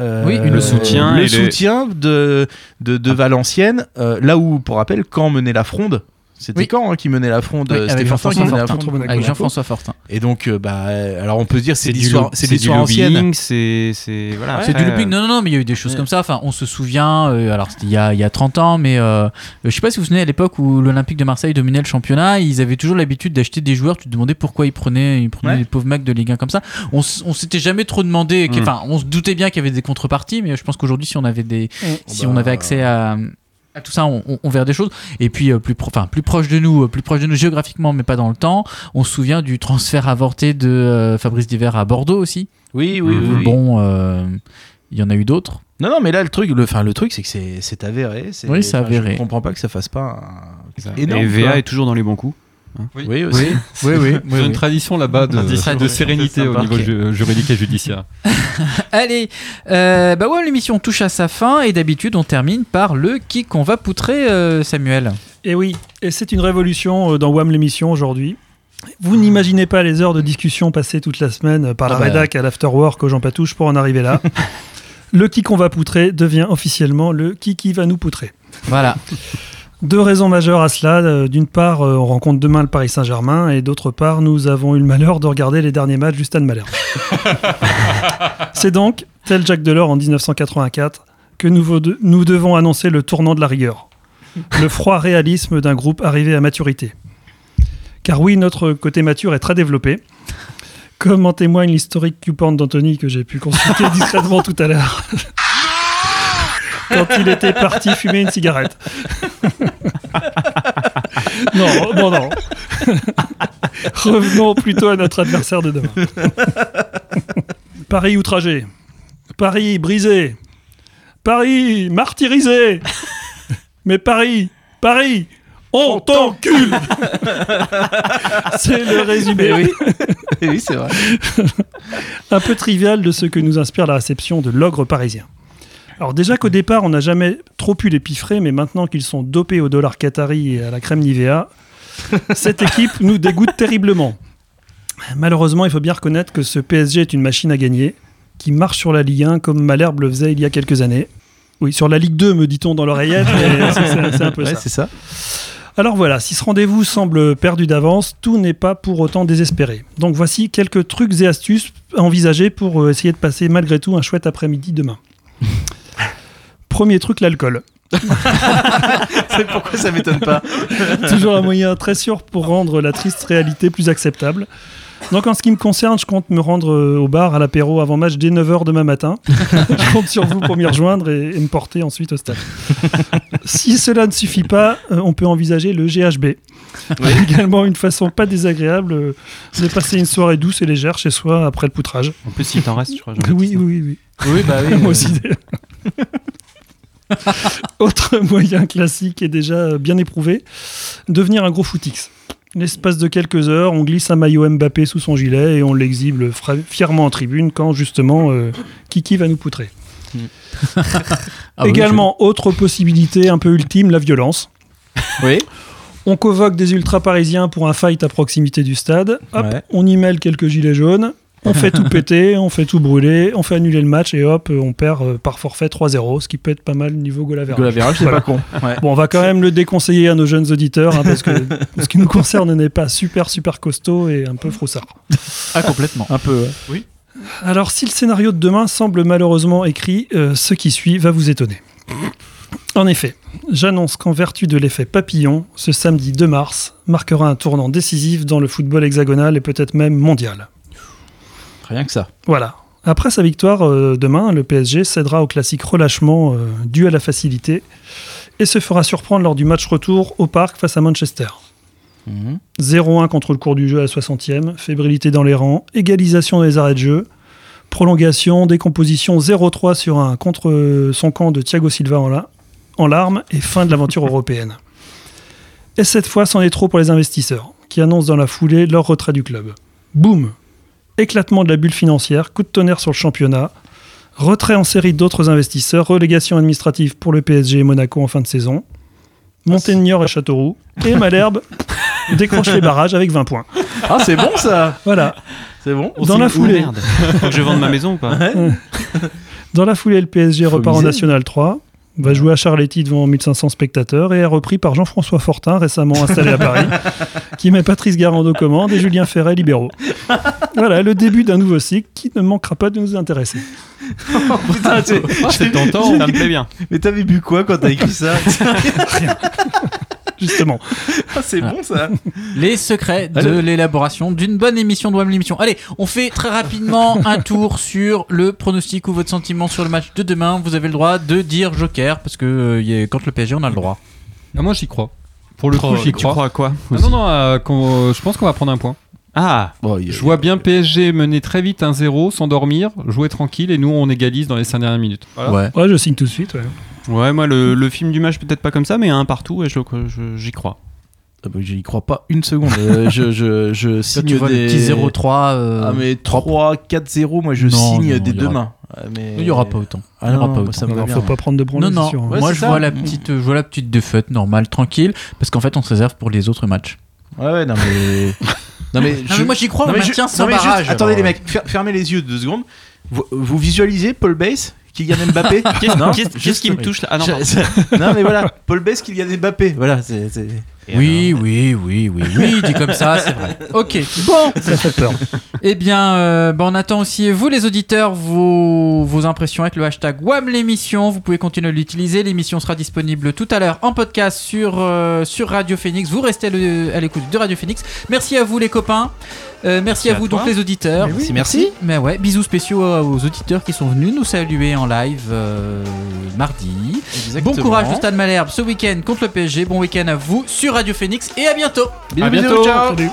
Euh, Oui, Le soutien le et les- soutien de, de, de Valenciennes, euh, là où, pour rappel, quand menait la fronde, c'était Oui. quand hein, qui menait la fronde Oui, avec C'était Fortin qui Jean-François Fortin. avec. Jean-François Fortin. Et donc, euh, bah, alors on peut se dire c'est l'histoire, c'est l'histoire ancienne. c'est c'est voilà. C'est du looping. Non, non, non, mais il y a eu des choses Ouais. comme ça. Enfin, on se souvient, euh, alors c'était il y a, il y a 30 ans, mais euh, je sais pas si vous vous souvenez à l'époque où l'Olympique de Marseille dominait le championnat, ils avaient toujours l'habitude d'acheter des joueurs. Tu te demandais pourquoi ils prenaient, ils prenaient Ouais. des pauvres mecs de Ligue 1 comme ça. On, s'était jamais trop demandé, Mm. enfin, on se doutait bien qu'il y avait des contreparties, mais je pense qu'aujourd'hui, si on avait des, si Bah, on avait accès à, à tout ça, on, on- on verrait des choses. Et puis euh, plus, pro- enfin, plus proche de nous, euh, plus proche de nous géographiquement, mais pas dans le temps. On se souvient du transfert avorté de euh, Fabrice Diver à Bordeaux aussi. Oui, oui, oui. oui. Bon, euh, il y en a eu d'autres. Non, non, mais là, le truc, le, enfin, le truc, c'est que c'est, c'est avéré. C'est, Oui, c'est avéré. Je comprends pas que ça fasse pas un... Et. VA quoi. est toujours dans les bons coups. Oui, aussi. Oui, oui. Ils ont une tradition là-bas de, sérénité au niveau ju- juridique et judiciaire. Allez, euh, bah ouais, l'émission touche à sa fin et d'habitude on termine par le qui qu'on va poutrer, euh, Samuel. Et oui, et c'est une révolution euh, dans WAM l'émission aujourd'hui. Vous n'imaginez pas les heures de discussion passées toute la semaine euh, par la Ah bah. rédac à l'afterwork au Jean Patouche pour en arriver là. le qui qu'on va poutrer devient officiellement le qui qui va nous poutrer. Voilà. Deux raisons majeures à cela. Euh, D'une part, euh, on rencontre demain le Paris Saint-Germain et d'autre part, nous avons eu le malheur de regarder les derniers matchs du Stade Malherbe. C'est donc, tel Jacques Delors en 1984, que nous, vo- nous devons annoncer le tournant de la rigueur. Le froid réalisme d'un groupe arrivé à maturité. Car oui, notre côté mature est très développé. Comme en témoigne l'historique Q-Porn d'Anthony que j'ai pu consulter discrètement tout à l'heure. Quand il était parti fumer une cigarette. non, non, non. Revenons plutôt à notre adversaire de demain. Paris outragé. Paris brisé. Paris martyrisé. Mais Paris, Paris, on t'encule C'est le résumé. oui. oui, c'est vrai. un peu trivial de ce que nous inspire la réception de l'ogre parisien. Alors déjà qu'au départ, on n'a jamais trop pu les piffrer, mais maintenant qu'ils sont dopés au dollar qatari et à la crème Nivea, cette équipe nous dégoûte terriblement. Malheureusement, il faut bien reconnaître que ce PSG est une machine à gagner, qui marche sur la Ligue 1 comme Malherbe le faisait il y a quelques années. Oui, sur la Ligue 2, me dit-on dans l'oreillette, c'est- un peu Ouais, ça. c'est ça. Alors voilà, si ce rendez-vous semble perdu d'avance, tout n'est pas pour autant désespéré. Donc voici quelques trucs et astuces à envisager pour euh, essayer de passer malgré tout un chouette après-midi demain. Premier truc, l'alcool. C'est pourquoi ça m'étonne pas. Toujours un moyen très sûr pour rendre la triste réalité plus acceptable. Donc en ce qui me concerne, je compte me rendre euh, au bar à l'apéro avant match dès 9h demain matin. je compte sur vous pour m'y rejoindre et, et me porter ensuite au stade. si cela ne suffit pas, euh, on peut envisager le GHB. Également une façon pas désagréable euh, de passer une soirée douce et légère chez soi après le poutrage. En plus, il t'en reste, je crois. Oui, oui, oui, oui. Oui, bah oui. Moi aussi. Autre moyen classique et déjà bien éprouvé, devenir un gros footix. L'espace de quelques heures, on glisse un maillot Mbappé sous son gilet et on l'exhibe fièrement en tribune quand justement euh, Kiki va nous poutrer. Ah oui, Également, autre possibilité un peu ultime, la violence. Oui. On convoque des ultras parisiens pour un fight à proximité du stade. Hop, Ouais. on y mêle quelques gilets jaunes. On fait tout péter, on fait tout brûler, on fait annuler le match et hop, on perd euh, par forfait 3-0, ce qui peut être pas mal niveau goal average. Goal average, c'est Voilà. pas con. Ouais. Bon, on va quand même le déconseiller à nos jeunes auditeurs, hein, parce que ce qui nous concerne n'est pas super super costaud et un peu froussard. Ah, complètement. Un peu, ouais. Alors, si le scénario de demain semble malheureusement écrit, euh, ce qui suit va vous étonner. En effet, j'annonce qu'en vertu de l'effet papillon, ce samedi 2 mars marquera un tournant décisif dans le football hexagonal et peut-être même mondial. Rien que ça. Voilà. Après sa victoire euh, demain, le PSG cédera au classique relâchement euh, dû à la facilité et se fera surprendre lors du match retour au parc face à Manchester. Mhm. 0-1 contre le cours du jeu à la 60e, fébrilité dans les rangs, égalisation dans les arrêts de jeu, prolongation, décomposition 0-3 sur un contre son camp de Thiago Silva en, la- en larmes et fin de l'aventure européenne. Et cette fois, c'en est trop pour les investisseurs, qui annoncent dans la foulée leur retrait du club. Boum Éclatement de la bulle financière, coup de tonnerre sur le championnat, retrait en série d'autres investisseurs, relégation administrative pour le PSG et Monaco en fin de saison, Niort et Châteauroux, et Malherbe décroche les barrages avec 20 points. Ah, c'est bon ça Voilà. C'est bon Dans la foulée. merde. Faut que je vende ma maison ou pas Dans la foulée, le PSG Faut repart en. National 3, va jouer à Charletti devant 1500 spectateurs et est repris par Jean-François Fortin, récemment installé à Paris, qui met Patrice Garand aux commandes et Julien Ferret libéraux. Voilà, le début d'un nouveau cycle qui ne manquera pas de nous intéresser. Putain, c'est C'est tentant, ça me plaît bien. Mais t'avais bu quoi quand t'as écrit ça Justement. Ah, C'est bon ça Les secrets de Allez. l'élaboration d'une bonne émission de WAM l'émission. Allez, on fait très rapidement un tour sur le pronostic ou votre sentiment sur le match de demain. Vous avez le droit de dire Joker parce que euh, y a- quand le PSG on a le droit. Ah, moi, j'y crois. Pour le coup, j'y Tu crois. crois à quoi Ah non, non, euh, je pense qu'on va prendre un point. Ah, Bon, Je vois bien PSG mener très vite 1-0, s'endormir, jouer tranquille et nous on égalise dans les 5 dernières minutes. Voilà. Ouais. Ouais, je signe tout de suite. ouais. Ouais, moi le, le film du match peut-être pas comme ça, mais un partout et je- je- j'y crois. Ah bah, J'y crois pas une seconde. Euh, je, je, je Toi, signe tu vois des... le petit 0-3. euh, Ah mais 3, 4, 0, moi je Non, signe non, des il y deux aura- mains. Ah, mais... Il y aura pas autant. Ah Il y aura non, pas autant. ça va Alors, bien. faut pas prendre de branle Non, non. sûr, hein. Ouais, Moi, je ça. vois la Mm. petite, je vois la petite défaite normale, tranquille, parce qu'en fait, on se réserve pour les autres matchs. Ouais, ouais, non mais... non mais, Ah, mais moi, j'y crois, non, on mais je- maintient sans non, mais juste, barrage. attendez les mecs, fer- fermez les yeux deux secondes. Vous, vous visualisez Paul Bass, Kylian Mbappé Qu'est-ce qui me touche là? Ah non, non mais voilà, Paul Bass, Kylian Mbappé, voilà, c'est... Oui, oui, oui, oui, oui, dit comme ça, c'est vrai. Ok, bon. Ça fait peur. Eh bien, euh, bah, on attend aussi, vous les auditeurs, vos, vos impressions avec le hashtag WAM l'émission. Vous pouvez continuer de l'utiliser. L'émission sera disponible tout à l'heure en podcast sur, euh, sur Radio Phoenix. Vous restez à le- à l'écoute de Radio Phoenix. Merci à vous les copains. Euh, merci, à à vous donc les auditeurs. Merci, merci. Mais ouais, bisous spéciaux aux auditeurs qui sont venus nous saluer en live euh, mardi. Exactement. Bon courage au Stade Malherbe ce week-end contre le PSG. Bon week-end à vous sur Radio Phoenix et à bientôt. Bisous, à bientôt. Bisous, ciao. Salut.